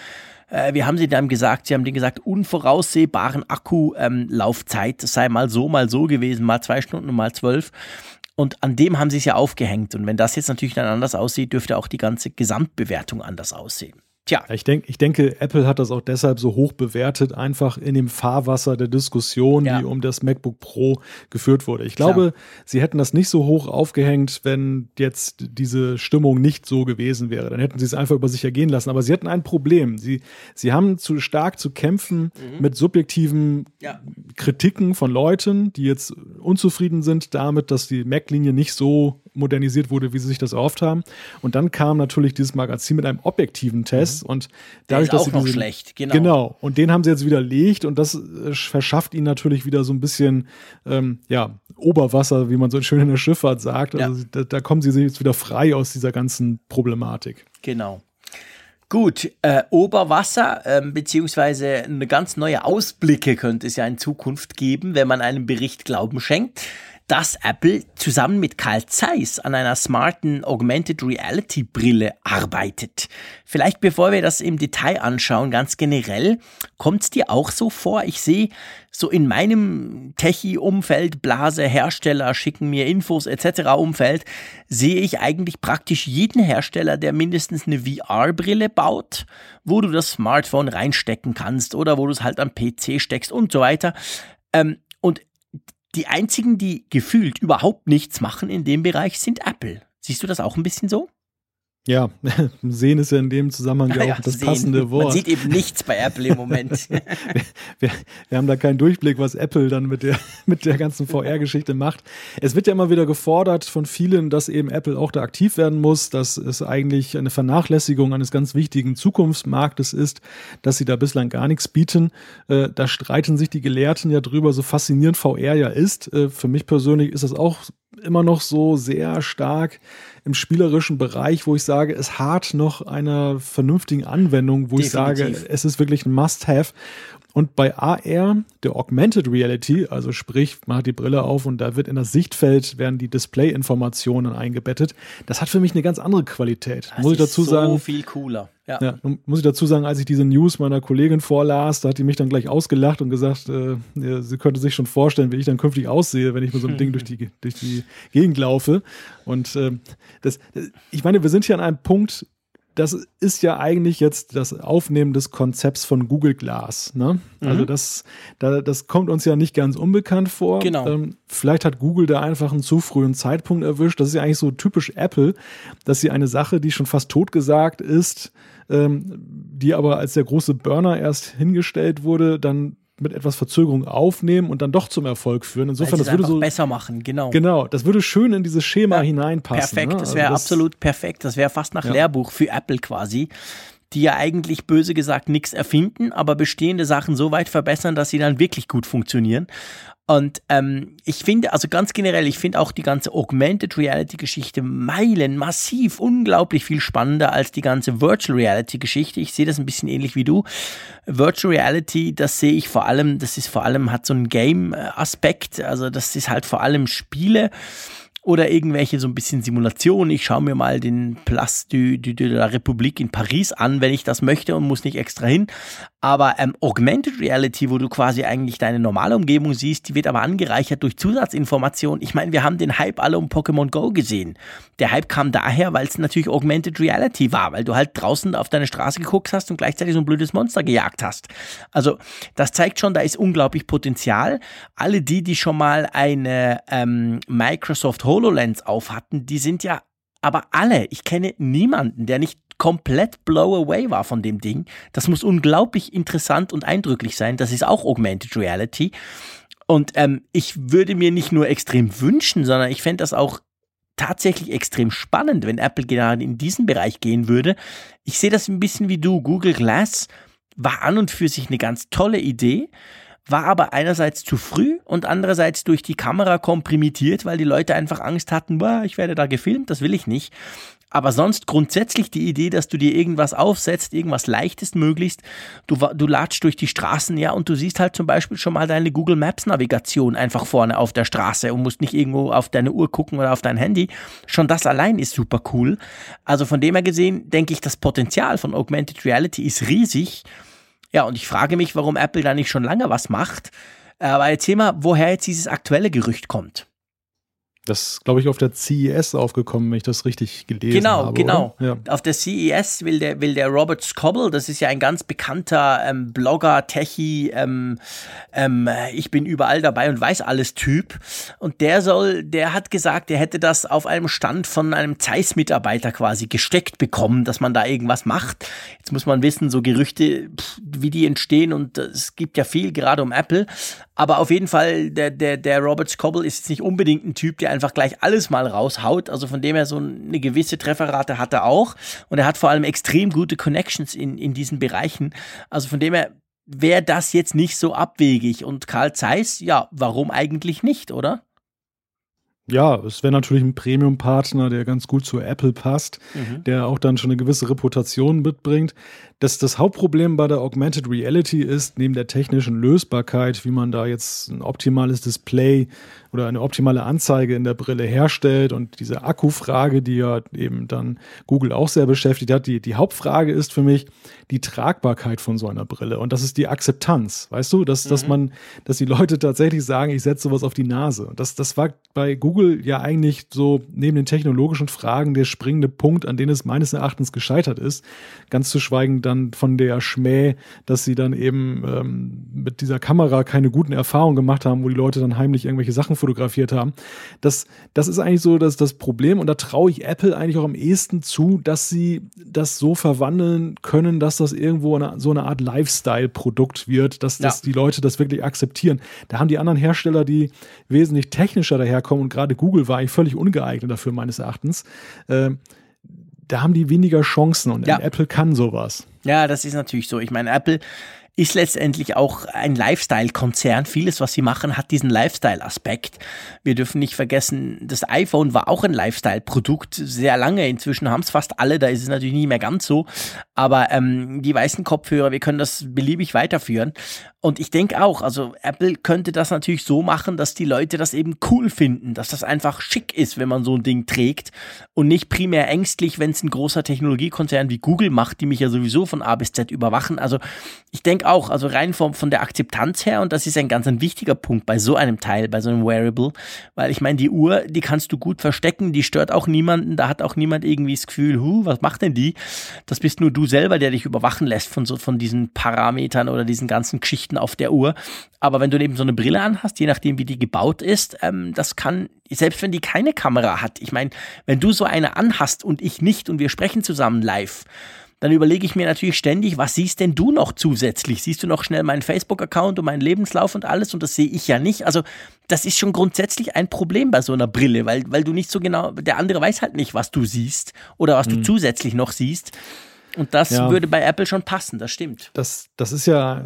Speaker 3: äh, wie haben Sie dann gesagt? Sie haben denen gesagt, unvoraussehbaren Akkulaufzeit ähm, sei mal so, mal so gewesen, mal zwei Stunden, mal zwölf. Und an dem haben sie es ja aufgehängt. Und wenn das jetzt natürlich dann anders aussieht, dürfte auch die ganze Gesamtbewertung anders aussehen.
Speaker 2: Tja. Ich, denk, ich denke, Apple hat das auch deshalb so hoch bewertet, einfach in dem Fahrwasser der Diskussion, ja. die um das MacBook Pro geführt wurde. Ich glaube, Klar. sie hätten das nicht so hoch aufgehängt, wenn jetzt diese Stimmung nicht so gewesen wäre. Dann hätten sie es einfach über sich ergehen lassen. Aber sie hatten ein Problem. Sie, sie haben zu stark zu kämpfen mhm. mit subjektiven ja. Kritiken von Leuten, die jetzt unzufrieden sind damit, dass die Mac-Linie nicht so modernisiert wurde, wie sie sich das erhofft haben. Und dann kam natürlich dieses Magazin mit einem objektiven Test mhm. und
Speaker 3: dadurch, dass sie noch diesen, schlecht,
Speaker 2: genau. Genau. Und den haben sie jetzt widerlegt und das äh, verschafft ihnen natürlich wieder so ein bisschen, ähm, ja, Oberwasser, wie man so schön in der Schifffahrt sagt. Also ja. da, da kommen sie jetzt wieder frei aus dieser ganzen Problematik.
Speaker 3: Genau. Gut, äh, Oberwasser äh, beziehungsweise eine ganz neue Ausblicke könnte es ja in Zukunft geben, wenn man einem Bericht Glauben schenkt dass Apple zusammen mit Carl Zeiss an einer smarten Augmented Reality Brille arbeitet. Vielleicht bevor wir das im Detail anschauen, ganz generell, kommt es dir auch so vor? Ich sehe so in meinem Techie-Umfeld, Blase, Hersteller schicken mir Infos etc. Umfeld, sehe ich eigentlich praktisch jeden Hersteller, der mindestens eine VR-Brille baut, wo du das Smartphone reinstecken kannst oder wo du es halt am PC steckst und so weiter. Ähm, und die einzigen, die gefühlt überhaupt nichts machen in dem Bereich, sind Apple. Siehst du das auch ein bisschen so?
Speaker 2: Ja, sehen ist ja in dem Zusammenhang ja, auch das sehen. passende Wort. Man
Speaker 3: sieht eben nichts bei Apple im Moment. wir,
Speaker 2: wir, wir, haben da keinen Durchblick, was Apple dann mit der, mit der ganzen VR-Geschichte macht. Es wird ja immer wieder gefordert von vielen, dass eben Apple auch da aktiv werden muss, dass es eigentlich eine Vernachlässigung eines ganz wichtigen Zukunftsmarktes ist, dass sie da bislang gar nichts bieten. Äh, da streiten sich die Gelehrten ja drüber, so faszinierend VR ja ist. Äh, für mich persönlich ist das auch immer noch so sehr stark im spielerischen Bereich, wo ich sage, es hart noch einer vernünftigen Anwendung, wo Definitiv. ich sage, es ist wirklich ein Must-Have. Und bei AR, der Augmented Reality, also sprich, man hat die Brille auf und da wird in das Sichtfeld werden die Display-Informationen eingebettet. Das hat für mich eine ganz andere Qualität.
Speaker 3: Das muss ich dazu so sagen. viel cooler.
Speaker 2: Ja. ja. muss ich dazu sagen, als ich diese News meiner Kollegin vorlas, da hat die mich dann gleich ausgelacht und gesagt, äh, sie könnte sich schon vorstellen, wie ich dann künftig aussehe, wenn ich mit so einem Ding durch die, durch die Gegend laufe. Und äh, das, ich meine, wir sind hier an einem Punkt, das ist ja eigentlich jetzt das Aufnehmen des Konzepts von Google Glass. Ne? Mhm. Also das, da, das kommt uns ja nicht ganz unbekannt vor.
Speaker 3: Genau.
Speaker 2: Ähm, vielleicht hat Google da einfach einen zu frühen Zeitpunkt erwischt. Das ist ja eigentlich so typisch Apple, dass sie eine Sache, die schon fast totgesagt ist, ähm, die aber als der große Burner erst hingestellt wurde, dann mit etwas Verzögerung aufnehmen und dann doch zum Erfolg führen. Insofern, das würde so
Speaker 3: besser machen, genau.
Speaker 2: Genau, das würde schön in dieses Schema ja, hineinpassen.
Speaker 3: Perfekt, ne? das wäre also absolut perfekt. Das wäre fast nach ja. Lehrbuch für Apple quasi die ja eigentlich böse gesagt nichts erfinden, aber bestehende Sachen so weit verbessern, dass sie dann wirklich gut funktionieren. Und ähm, ich finde, also ganz generell, ich finde auch die ganze Augmented Reality Geschichte Meilen massiv unglaublich viel spannender als die ganze Virtual Reality Geschichte. Ich sehe das ein bisschen ähnlich wie du. Virtual Reality, das sehe ich vor allem, das ist vor allem, hat so einen Game-Aspekt, also das ist halt vor allem Spiele oder irgendwelche so ein bisschen Simulationen. Ich schaue mir mal den Place du, du, de la République in Paris an, wenn ich das möchte und muss nicht extra hin. Aber ähm, Augmented Reality, wo du quasi eigentlich deine normale Umgebung siehst, die wird aber angereichert durch Zusatzinformationen. Ich meine, wir haben den Hype alle um Pokémon Go gesehen. Der Hype kam daher, weil es natürlich Augmented Reality war, weil du halt draußen auf deine Straße geguckt hast und gleichzeitig so ein blödes Monster gejagt hast. Also das zeigt schon, da ist unglaublich Potenzial. Alle die, die schon mal eine ähm, Microsoft HoloLens auf hatten, die sind ja aber alle, ich kenne niemanden, der nicht komplett blow away war von dem Ding. Das muss unglaublich interessant und eindrücklich sein. Das ist auch Augmented Reality. Und ähm, ich würde mir nicht nur extrem wünschen, sondern ich fände das auch tatsächlich extrem spannend, wenn Apple gerade in diesen Bereich gehen würde. Ich sehe das ein bisschen wie du. Google Glass war an und für sich eine ganz tolle Idee war aber einerseits zu früh und andererseits durch die Kamera komprimiert, weil die Leute einfach Angst hatten, ich werde da gefilmt, das will ich nicht. Aber sonst grundsätzlich die Idee, dass du dir irgendwas aufsetzt, irgendwas leichtes möglichst, du, du latscht durch die Straßen, ja, und du siehst halt zum Beispiel schon mal deine Google Maps Navigation einfach vorne auf der Straße und musst nicht irgendwo auf deine Uhr gucken oder auf dein Handy. Schon das allein ist super cool. Also von dem her gesehen, denke ich, das Potenzial von Augmented Reality ist riesig. Ja, und ich frage mich, warum Apple da nicht schon lange was macht. Aber erzähl mal, woher jetzt dieses aktuelle Gerücht kommt.
Speaker 2: Das glaube ich auf der CES aufgekommen, wenn ich das richtig gelesen
Speaker 3: genau,
Speaker 2: habe.
Speaker 3: Genau, genau. Ja. Auf der CES will der, will der Robert Scoble, das ist ja ein ganz bekannter ähm, Blogger, Techie, ähm, ähm, ich bin überall dabei und weiß alles Typ. Und der soll, der hat gesagt, er hätte das auf einem Stand von einem Zeiss-Mitarbeiter quasi gesteckt bekommen, dass man da irgendwas macht. Jetzt muss man wissen, so Gerüchte, pff, wie die entstehen und es gibt ja viel gerade um Apple. Aber auf jeden Fall, der, der, der Robert Scoble ist jetzt nicht unbedingt ein Typ, der einfach gleich alles mal raushaut. Also von dem her so eine gewisse Trefferrate hat er auch. Und er hat vor allem extrem gute Connections in, in diesen Bereichen. Also von dem her wäre das jetzt nicht so abwegig. Und Karl Zeiss, ja, warum eigentlich nicht, oder?
Speaker 2: Ja, es wäre natürlich ein Premium-Partner, der ganz gut zu Apple passt, mhm. der auch dann schon eine gewisse Reputation mitbringt. Das, das Hauptproblem bei der Augmented Reality ist, neben der technischen Lösbarkeit, wie man da jetzt ein optimales Display oder eine optimale Anzeige in der Brille herstellt und diese Akkufrage, die ja eben dann Google auch sehr beschäftigt hat, die, die Hauptfrage ist für mich die Tragbarkeit von so einer Brille und das ist die Akzeptanz, weißt du, dass, mhm. dass man, dass die Leute tatsächlich sagen, ich setze sowas auf die Nase. Das, das war bei Google ja eigentlich so neben den technologischen Fragen der springende Punkt, an den es meines Erachtens gescheitert ist. Ganz zu schweigen dann von der Schmäh, dass sie dann eben ähm, mit dieser Kamera keine guten Erfahrungen gemacht haben, wo die Leute dann heimlich irgendwelche Sachen fotografiert haben. Das, das ist eigentlich so das, das Problem und da traue ich Apple eigentlich auch am ehesten zu, dass sie das so verwandeln können, dass das irgendwo eine, so eine Art Lifestyle-Produkt wird, dass, dass die Leute das wirklich akzeptieren. Da haben die anderen Hersteller, die wesentlich technischer daherkommen und gerade Google war eigentlich völlig ungeeignet dafür meines Erachtens. Äh, da haben die weniger Chancen und ja. Apple kann sowas.
Speaker 3: Ja, das ist natürlich so. Ich meine, Apple ist letztendlich auch ein Lifestyle-Konzern. Vieles, was sie machen, hat diesen Lifestyle-Aspekt. Wir dürfen nicht vergessen, das iPhone war auch ein Lifestyle-Produkt sehr lange. Inzwischen haben es fast alle, da ist es natürlich nicht mehr ganz so. Aber ähm, die weißen Kopfhörer, wir können das beliebig weiterführen. Und ich denke auch, also Apple könnte das natürlich so machen, dass die Leute das eben cool finden, dass das einfach schick ist, wenn man so ein Ding trägt und nicht primär ängstlich, wenn es ein großer Technologiekonzern wie Google macht, die mich ja sowieso von A bis Z überwachen. Also ich denke auch, also rein von, von der Akzeptanz her, und das ist ein ganz ein wichtiger Punkt bei so einem Teil, bei so einem Wearable, weil ich meine, die Uhr, die kannst du gut verstecken, die stört auch niemanden, da hat auch niemand irgendwie das Gefühl, hu, was macht denn die? Das bist nur du selber, der dich überwachen lässt von so, von diesen Parametern oder diesen ganzen Geschichten auf der Uhr. Aber wenn du eben so eine Brille anhast, je nachdem, wie die gebaut ist, ähm, das kann, selbst wenn die keine Kamera hat, ich meine, wenn du so eine anhast und ich nicht und wir sprechen zusammen live, dann überlege ich mir natürlich ständig, was siehst denn du noch zusätzlich? Siehst du noch schnell meinen Facebook-Account und meinen Lebenslauf und alles? Und das sehe ich ja nicht. Also, das ist schon grundsätzlich ein Problem bei so einer Brille, weil, weil du nicht so genau, der andere weiß halt nicht, was du siehst oder was hm. du zusätzlich noch siehst. Und das ja. würde bei Apple schon passen, das stimmt.
Speaker 2: Das, das ist ja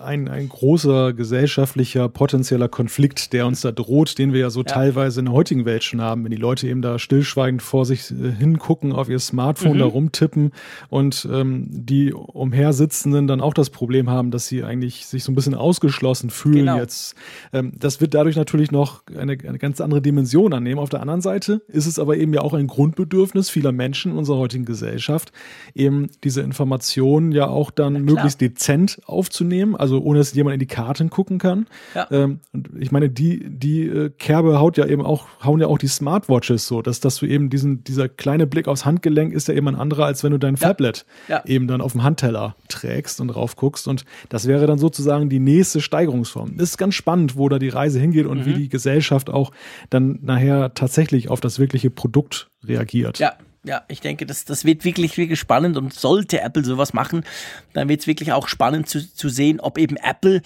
Speaker 2: ein, ein großer gesellschaftlicher potenzieller Konflikt, der uns da droht, den wir ja so ja. teilweise in der heutigen Welt schon haben, wenn die Leute eben da stillschweigend vor sich äh, hingucken, auf ihr Smartphone mhm. da rumtippen und ähm, die umhersitzenden dann auch das Problem haben, dass sie eigentlich sich so ein bisschen ausgeschlossen fühlen genau. jetzt. Ähm, das wird dadurch natürlich noch eine, eine ganz andere Dimension annehmen. Auf der anderen Seite ist es aber eben ja auch ein Grundbedürfnis vieler Menschen in unserer heutigen Gesellschaft, eben diese Informationen ja auch dann möglichst dezent aufzunehmen also ohne dass jemand in die Karten gucken kann. Ja. Ähm, und ich meine, die, die äh, Kerbe haut ja eben auch, hauen ja auch die Smartwatches so, dass, dass du eben diesen, dieser kleine Blick aufs Handgelenk ist ja eben ein anderer, als wenn du dein ja. Fablet ja. eben dann auf dem Handteller trägst und drauf guckst. Und das wäre dann sozusagen die nächste Steigerungsform. Das ist ganz spannend, wo da die Reise hingeht und mhm. wie die Gesellschaft auch dann nachher tatsächlich auf das wirkliche Produkt reagiert.
Speaker 3: Ja, ja, ich denke, das, das wird wirklich, wirklich spannend und sollte Apple sowas machen, dann wird es wirklich auch spannend zu, zu sehen, ob eben Apple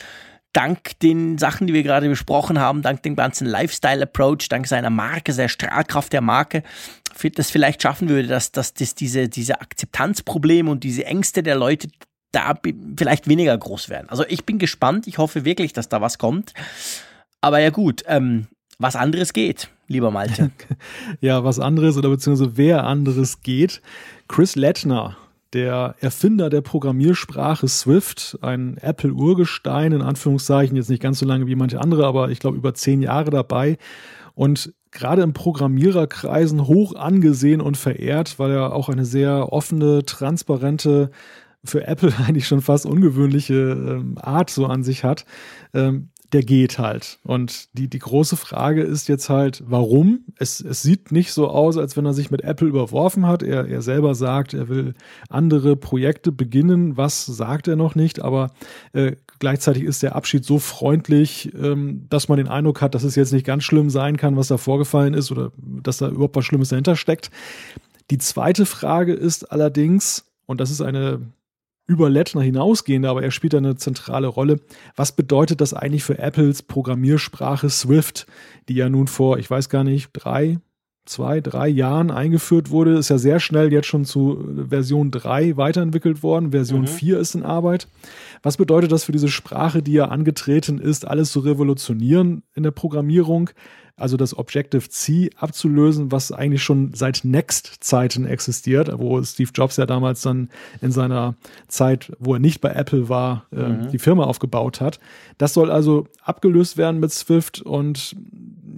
Speaker 3: dank den Sachen, die wir gerade besprochen haben, dank dem ganzen Lifestyle-Approach, dank seiner Marke, seiner Strahlkraft der Marke, das vielleicht schaffen würde, dass, dass das diese, diese Akzeptanzprobleme und diese Ängste der Leute da vielleicht weniger groß werden. Also ich bin gespannt, ich hoffe wirklich, dass da was kommt. Aber ja gut, ähm, was anderes geht, lieber Malte.
Speaker 2: ja, was anderes oder beziehungsweise wer anderes geht. Chris Lettner, der Erfinder der Programmiersprache Swift, ein Apple-Urgestein, in Anführungszeichen, jetzt nicht ganz so lange wie manche andere, aber ich glaube über zehn Jahre dabei. Und gerade im Programmiererkreisen hoch angesehen und verehrt, weil er auch eine sehr offene, transparente, für Apple eigentlich schon fast ungewöhnliche ähm, Art so an sich hat. Ähm, der geht halt. Und die, die große Frage ist jetzt halt, warum? Es, es sieht nicht so aus, als wenn er sich mit Apple überworfen hat. Er, er selber sagt, er will andere Projekte beginnen. Was sagt er noch nicht? Aber äh, gleichzeitig ist der Abschied so freundlich, ähm, dass man den Eindruck hat, dass es jetzt nicht ganz schlimm sein kann, was da vorgefallen ist oder dass da überhaupt was Schlimmes dahinter steckt. Die zweite Frage ist allerdings, und das ist eine über Lettner hinausgehende, aber er spielt eine zentrale Rolle. Was bedeutet das eigentlich für Apples Programmiersprache Swift, die ja nun vor, ich weiß gar nicht, drei, zwei, drei Jahren eingeführt wurde? Ist ja sehr schnell jetzt schon zu Version 3 weiterentwickelt worden. Version mhm. 4 ist in Arbeit. Was bedeutet das für diese Sprache, die ja angetreten ist, alles zu revolutionieren in der Programmierung? Also das Objective-C abzulösen, was eigentlich schon seit Next-Zeiten existiert, wo Steve Jobs ja damals dann in seiner Zeit, wo er nicht bei Apple war, äh, mhm. die Firma aufgebaut hat. Das soll also abgelöst werden mit Swift und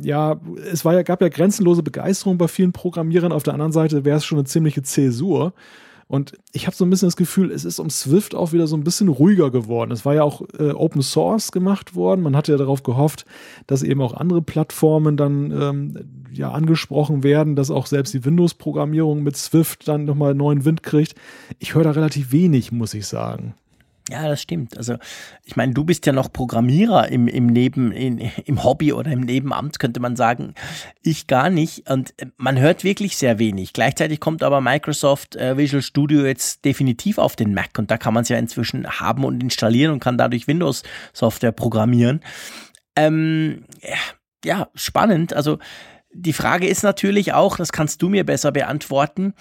Speaker 2: ja, es war ja, gab ja grenzenlose Begeisterung bei vielen Programmierern. Auf der anderen Seite wäre es schon eine ziemliche Zäsur. Und ich habe so ein bisschen das Gefühl, es ist um Swift auch wieder so ein bisschen ruhiger geworden. Es war ja auch äh, Open Source gemacht worden. Man hatte ja darauf gehofft, dass eben auch andere Plattformen dann ähm, ja angesprochen werden, dass auch selbst die Windows-Programmierung mit Swift dann nochmal neuen Wind kriegt. Ich höre da relativ wenig, muss ich sagen.
Speaker 3: Ja, das stimmt. Also, ich meine, du bist ja noch Programmierer im, im Neben, in, im Hobby oder im Nebenamt, könnte man sagen. Ich gar nicht. Und äh, man hört wirklich sehr wenig. Gleichzeitig kommt aber Microsoft äh, Visual Studio jetzt definitiv auf den Mac und da kann man es ja inzwischen haben und installieren und kann dadurch Windows-Software programmieren. Ähm, ja, spannend. Also, die Frage ist natürlich auch, das kannst du mir besser beantworten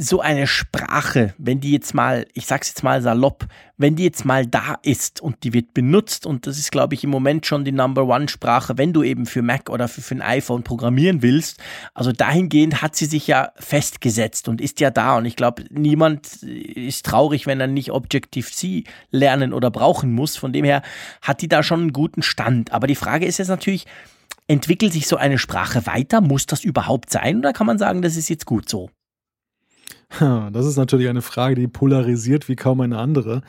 Speaker 3: so eine Sprache, wenn die jetzt mal, ich sag's jetzt mal salopp, wenn die jetzt mal da ist und die wird benutzt und das ist, glaube ich, im Moment schon die Number One Sprache, wenn du eben für Mac oder für, für ein iPhone programmieren willst. Also dahingehend hat sie sich ja festgesetzt und ist ja da und ich glaube, niemand ist traurig, wenn er nicht Objective-C lernen oder brauchen muss. Von dem her hat die da schon einen guten Stand. Aber die Frage ist jetzt natürlich, entwickelt sich so eine Sprache weiter? Muss das überhaupt sein oder kann man sagen, das ist jetzt gut so?
Speaker 2: Das ist natürlich eine Frage, die polarisiert wie kaum eine andere.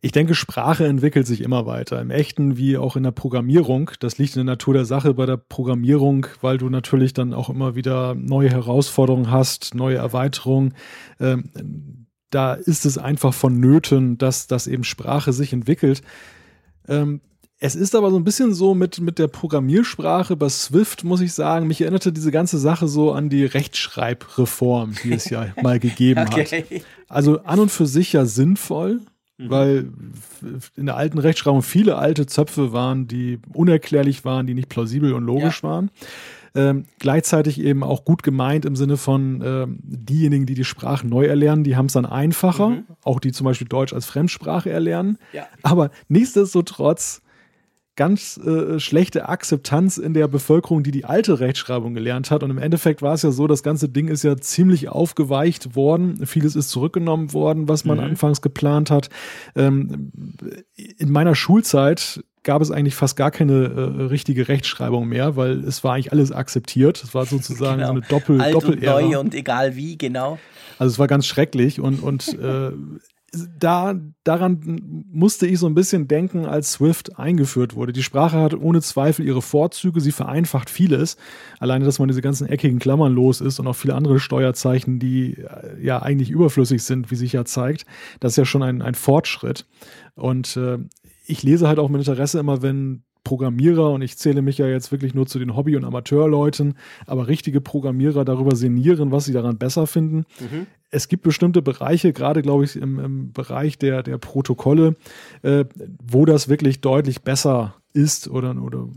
Speaker 2: Ich denke, Sprache entwickelt sich immer weiter, im echten wie auch in der Programmierung. Das liegt in der Natur der Sache bei der Programmierung, weil du natürlich dann auch immer wieder neue Herausforderungen hast, neue Erweiterungen. Ähm, da ist es einfach vonnöten, dass, dass eben Sprache sich entwickelt. Es ist aber so ein bisschen so mit, mit der Programmiersprache bei Swift, muss ich sagen. Mich erinnerte diese ganze Sache so an die Rechtschreibreform, die es ja mal gegeben okay. hat. Also an und für sich ja sinnvoll, mhm. weil in der alten Rechtschreibung viele alte Zöpfe waren, die unerklärlich waren, die nicht plausibel und logisch ja. waren. Ähm, gleichzeitig eben auch gut gemeint im Sinne von ähm, diejenigen, die die Sprache neu erlernen, die haben es dann einfacher, mhm. auch die zum Beispiel Deutsch als Fremdsprache erlernen. Ja. Aber nichtsdestotrotz ganz äh, schlechte Akzeptanz in der Bevölkerung, die die alte Rechtschreibung gelernt hat. Und im Endeffekt war es ja so, das ganze Ding ist ja ziemlich aufgeweicht worden. Vieles ist zurückgenommen worden, was man mhm. anfangs geplant hat. Ähm, in meiner Schulzeit gab es eigentlich fast gar keine äh, richtige Rechtschreibung mehr, weil es war eigentlich alles akzeptiert. Es war sozusagen genau. so eine Doppel
Speaker 3: Alt Doppel und neu und egal wie, genau.
Speaker 2: Also es war ganz schrecklich und und äh, da, daran musste ich so ein bisschen denken, als Swift eingeführt wurde. Die Sprache hat ohne Zweifel ihre Vorzüge, sie vereinfacht vieles. Alleine, dass man diese ganzen eckigen Klammern los ist und auch viele andere Steuerzeichen, die äh, ja eigentlich überflüssig sind, wie sich ja zeigt. Das ist ja schon ein, ein Fortschritt. Und äh, ich lese halt auch mit Interesse immer, wenn Programmierer, und ich zähle mich ja jetzt wirklich nur zu den Hobby- und Amateurleuten, aber richtige Programmierer darüber sinnieren, was sie daran besser finden. Mhm. Es gibt bestimmte Bereiche, gerade glaube ich im, im, Bereich der, der Protokolle, äh, wo das wirklich deutlich besser ist oder, oder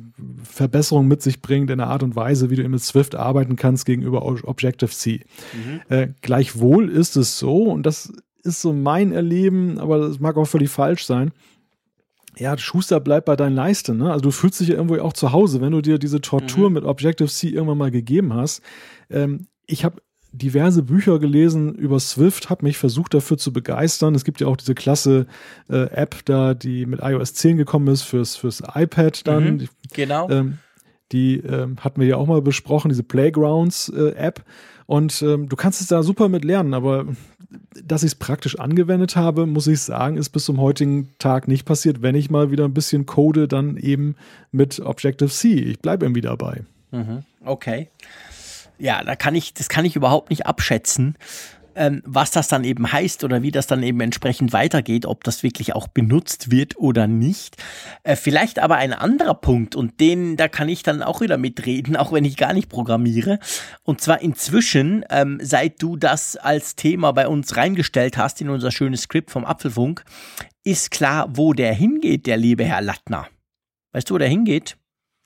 Speaker 2: Verbesserungen mit sich bringt in der Art und Weise, wie du mit Swift arbeiten kannst gegenüber Objective-C. Mhm. Äh, gleichwohl ist es so, und das ist so mein Erleben, aber das mag auch völlig falsch sein. Ja, Schuster bleibt bei deinen Leisten. Ne? Also du fühlst dich ja irgendwo auch zu Hause, wenn du dir diese Tortur mhm. mit Objective-C irgendwann mal gegeben hast. Ähm, ich habe diverse Bücher gelesen über Swift, habe mich versucht dafür zu begeistern. Es gibt ja auch diese klasse äh, App da, die mit iOS 10 gekommen ist fürs, fürs iPad dann.
Speaker 3: Mhm, genau.
Speaker 2: Ähm, die ähm, hatten wir ja auch mal besprochen, diese Playgrounds-App. Äh, und ähm, du kannst es da super mit lernen, aber dass ich es praktisch angewendet habe, muss ich sagen, ist bis zum heutigen Tag nicht passiert. Wenn ich mal wieder ein bisschen code, dann eben mit Objective-C. Ich bleibe irgendwie dabei.
Speaker 3: Mhm, okay ja, da kann ich, das kann ich überhaupt nicht abschätzen, ähm, was das dann eben heißt oder wie das dann eben entsprechend weitergeht, ob das wirklich auch benutzt wird oder nicht. Äh, vielleicht aber ein anderer Punkt und den, da kann ich dann auch wieder mitreden, auch wenn ich gar nicht programmiere. Und zwar inzwischen, ähm, seit du das als Thema bei uns reingestellt hast in unser schönes Skript vom Apfelfunk, ist klar, wo der hingeht, der liebe Herr Lattner. Weißt du, wo der hingeht?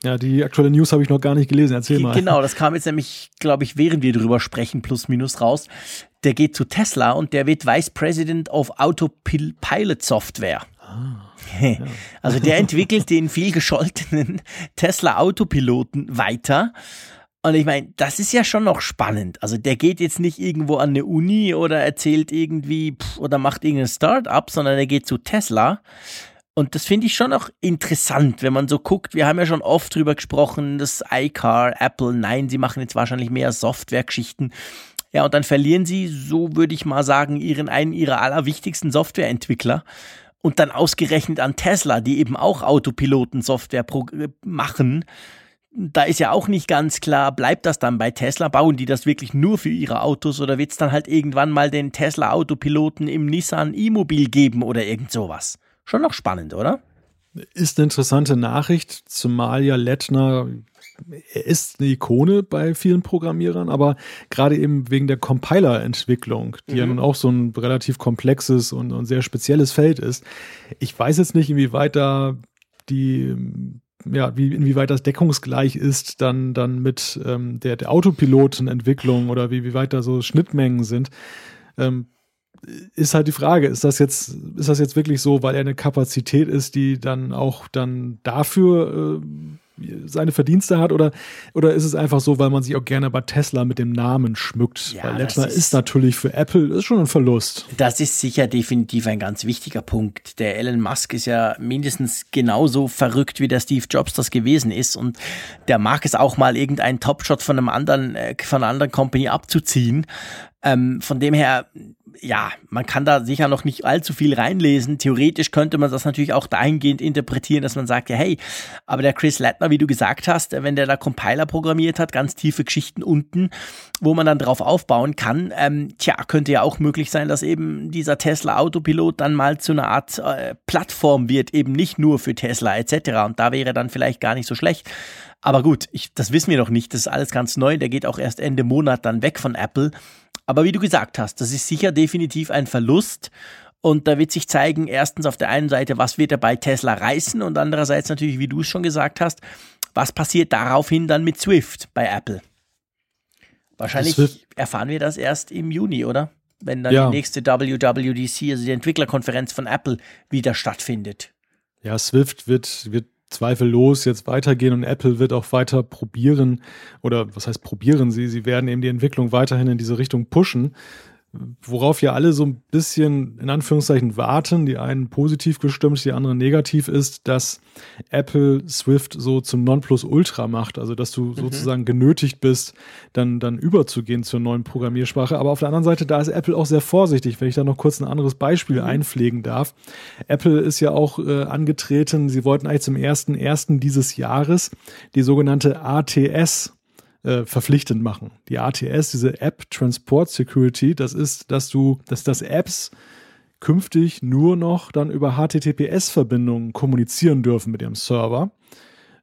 Speaker 2: Ja, die aktuelle News habe ich noch gar nicht gelesen. Erzähl mal.
Speaker 3: Genau, das kam jetzt nämlich, glaube ich, während wir drüber sprechen, plus minus raus. Der geht zu Tesla und der wird Vice President of Autopilot Software. Ah, ja. Also der entwickelt den viel gescholtenen Tesla Autopiloten weiter. Und ich meine, das ist ja schon noch spannend. Also der geht jetzt nicht irgendwo an eine Uni oder erzählt irgendwie pff, oder macht irgendein Start-up, sondern er geht zu Tesla und das finde ich schon auch interessant, wenn man so guckt. Wir haben ja schon oft drüber gesprochen, das iCar, Apple, nein, sie machen jetzt wahrscheinlich mehr Softwaregeschichten. Ja, und dann verlieren sie, so würde ich mal sagen, ihren einen ihrer allerwichtigsten Softwareentwickler. Und dann ausgerechnet an Tesla, die eben auch Autopiloten-Software machen. Da ist ja auch nicht ganz klar, bleibt das dann bei Tesla? Bauen die das wirklich nur für ihre Autos oder wird es dann halt irgendwann mal den Tesla-Autopiloten im Nissan E-Mobil geben oder irgend sowas? Schon noch spannend, oder?
Speaker 2: Ist eine interessante Nachricht, zumal ja Lettner er ist eine Ikone bei vielen Programmierern, aber gerade eben wegen der Compiler-Entwicklung, die mhm. ja nun auch so ein relativ komplexes und, und, sehr spezielles Feld ist. Ich weiß jetzt nicht, inwieweit da die, ja, wie, inwieweit das deckungsgleich ist dann, dann mit ähm, der, der Autopilotenentwicklung oder wie, wie weit da so Schnittmengen sind. Ähm, ist halt die Frage, ist das jetzt, ist das jetzt wirklich so, weil er eine Kapazität ist, die dann auch dann dafür äh, seine Verdienste hat oder, oder ist es einfach so, weil man sich auch gerne bei Tesla mit dem Namen schmückt? Ja, weil Letzter ist, ist, natürlich für Apple ist schon ein Verlust.
Speaker 3: Das ist sicher definitiv ein ganz wichtiger Punkt. Der Elon Musk ist ja mindestens genauso verrückt, wie der Steve Jobs das gewesen ist und der mag es auch mal irgendeinen Topshot von einem anderen, äh, von einer anderen Company abzuziehen. Ähm, von dem her, ja, man kann da sicher noch nicht allzu viel reinlesen. Theoretisch könnte man das natürlich auch dahingehend interpretieren, dass man sagt, ja, hey, aber der Chris Lattner, wie du gesagt hast, wenn der da Compiler programmiert hat, ganz tiefe Geschichten unten, wo man dann drauf aufbauen kann, ähm, tja, könnte ja auch möglich sein, dass eben dieser Tesla Autopilot dann mal zu einer Art äh, Plattform wird, eben nicht nur für Tesla etc. Und da wäre dann vielleicht gar nicht so schlecht. Aber gut, ich, das wissen wir noch nicht. Das ist alles ganz neu. Der geht auch erst Ende Monat dann weg von Apple. Aber wie du gesagt hast, das ist sicher definitiv ein Verlust. Und da wird sich zeigen, erstens auf der einen Seite, was wird er bei Tesla reißen und andererseits natürlich, wie du es schon gesagt hast, was passiert daraufhin dann mit Swift bei Apple. Wahrscheinlich erfahren wir das erst im Juni, oder? Wenn dann ja. die nächste WWDC, also die Entwicklerkonferenz von Apple, wieder stattfindet.
Speaker 2: Ja, Swift wird, wird zweifellos jetzt weitergehen und Apple wird auch weiter probieren oder was heißt probieren sie? Sie werden eben die Entwicklung weiterhin in diese Richtung pushen worauf ja alle so ein bisschen in Anführungszeichen warten, die einen positiv gestimmt, die anderen negativ ist, dass Apple Swift so zum Nonplusultra macht, also dass du mhm. sozusagen genötigt bist, dann, dann überzugehen zur neuen Programmiersprache. Aber auf der anderen Seite, da ist Apple auch sehr vorsichtig, wenn ich da noch kurz ein anderes Beispiel mhm. einpflegen darf. Apple ist ja auch äh, angetreten, sie wollten eigentlich zum ersten ersten dieses Jahres die sogenannte ATS äh, verpflichtend machen. Die ATS, diese App Transport Security, das ist, dass du, dass das Apps künftig nur noch dann über HTTPS-Verbindungen kommunizieren dürfen mit ihrem Server.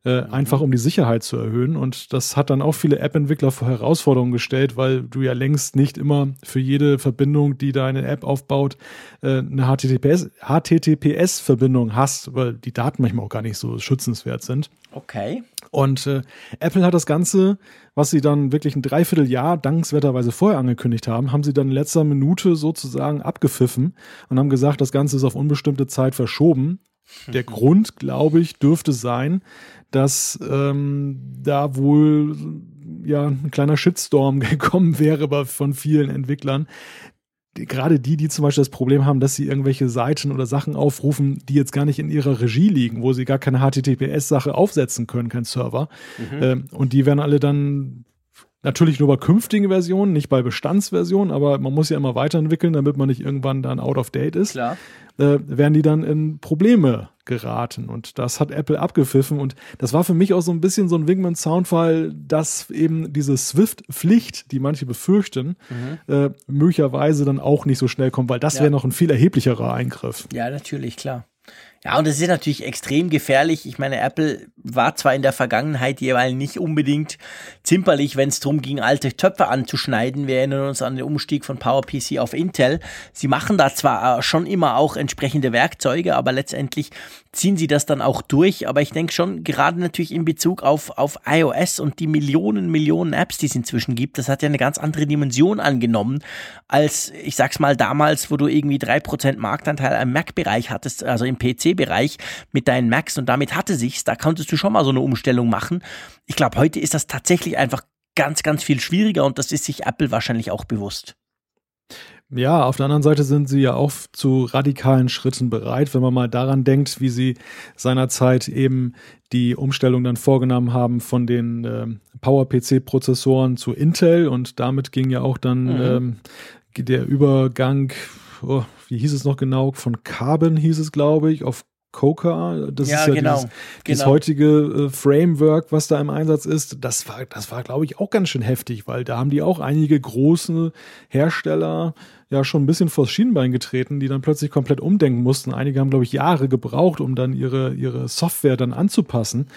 Speaker 2: äh, mhm. einfach um die Sicherheit zu erhöhen. Und das hat dann auch viele App-Entwickler vor Herausforderungen gestellt, weil du ja längst nicht immer für jede Verbindung, die deine App aufbaut, äh, eine HTTPS, HTTPS-Verbindung hast, weil die Daten manchmal auch gar nicht so schützenswert sind.
Speaker 3: Okay.
Speaker 2: Und äh, Apple hat das Ganze, was sie dann wirklich ein Dreivierteljahr dankenswerterweise vorher angekündigt haben, haben sie dann in letzter Minute sozusagen abgepfiffen und haben gesagt, das Ganze ist auf unbestimmte Zeit verschoben. Der Grund, glaube ich, dürfte sein, dass ähm, da wohl ja ein kleiner Shitstorm gekommen wäre von vielen Entwicklern, gerade die, die zum Beispiel das Problem haben, dass sie irgendwelche Seiten oder Sachen aufrufen, die jetzt gar nicht in ihrer Regie liegen, wo sie gar keine HTTPS-Sache aufsetzen können, kein Server. Mhm. Ähm, und die werden alle dann Natürlich nur bei künftigen Versionen, nicht bei Bestandsversionen, aber man muss ja immer weiterentwickeln, damit man nicht irgendwann dann out of date ist.
Speaker 3: Klar.
Speaker 2: Äh, werden die dann in Probleme geraten. Und das hat Apple abgepfiffen. Und das war für mich auch so ein bisschen so ein Wingman-Soundfall, dass eben diese Swift-Pflicht, die manche befürchten, mhm. äh, möglicherweise dann auch nicht so schnell kommt, weil das ja. wäre noch ein viel erheblicherer Eingriff.
Speaker 3: Ja, natürlich, klar. Ja, und das ist natürlich extrem gefährlich. Ich meine, Apple war zwar in der Vergangenheit jeweils nicht unbedingt zimperlich, wenn es darum ging, alte Töpfe anzuschneiden. Wir erinnern uns an den Umstieg von PowerPC auf Intel. Sie machen da zwar schon immer auch entsprechende Werkzeuge, aber letztendlich ziehen sie das dann auch durch. Aber ich denke schon, gerade natürlich in Bezug auf, auf iOS und die Millionen, Millionen Apps, die es inzwischen gibt, das hat ja eine ganz andere Dimension angenommen, als ich sag's mal damals, wo du irgendwie drei Prozent Marktanteil im Mac-Bereich hattest, also im PC-Bereich mit deinen Macs und damit hatte sich's. Da konntest du schon mal so eine Umstellung machen. Ich glaube, heute ist das tatsächlich einfach ganz, ganz viel schwieriger und das ist sich Apple wahrscheinlich auch bewusst.
Speaker 2: Ja, auf der anderen Seite sind sie ja auch zu radikalen Schritten bereit, wenn man mal daran denkt, wie sie seinerzeit eben die Umstellung dann vorgenommen haben von den äh, Power-PC-Prozessoren zu Intel und damit ging ja auch dann mhm. ähm, der Übergang, oh, wie hieß es noch genau, von Carbon hieß es, glaube ich, auf Coca, das ja, ist ja genau, dieses, dieses genau. heutige äh, Framework, was da im Einsatz ist, das war, das war, glaube ich, auch ganz schön heftig, weil da haben die auch einige große Hersteller ja schon ein bisschen vors Schienbein getreten, die dann plötzlich komplett umdenken mussten. Einige haben, glaube ich, Jahre gebraucht, um dann ihre, ihre Software dann anzupassen.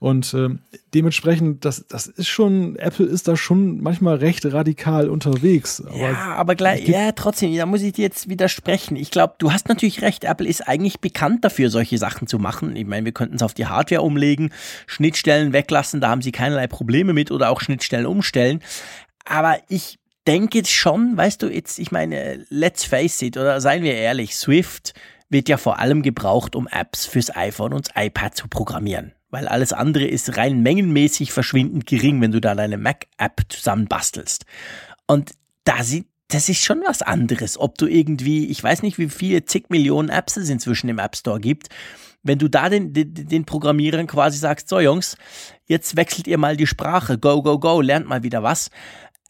Speaker 2: Und äh, dementsprechend, das, das ist schon, Apple ist da schon manchmal recht radikal unterwegs.
Speaker 3: Aber ja, aber gleich, ja, trotzdem, da muss ich dir jetzt widersprechen. Ich glaube, du hast natürlich recht, Apple ist eigentlich bekannt dafür, solche Sachen zu machen. Ich meine, wir könnten es auf die Hardware umlegen, Schnittstellen weglassen, da haben sie keinerlei Probleme mit oder auch Schnittstellen umstellen. Aber ich denke schon, weißt du, jetzt, ich meine, let's face it, oder seien wir ehrlich, Swift wird ja vor allem gebraucht, um Apps fürs iPhone und das iPad zu programmieren weil alles andere ist rein mengenmäßig verschwindend gering, wenn du da deine Mac-App zusammenbastelst. Und da sieht das ist schon was anderes, ob du irgendwie, ich weiß nicht, wie viele zig Millionen Apps es inzwischen im App Store gibt. Wenn du da den, den, den Programmierern quasi sagst, so Jungs, jetzt wechselt ihr mal die Sprache, go, go, go, lernt mal wieder was.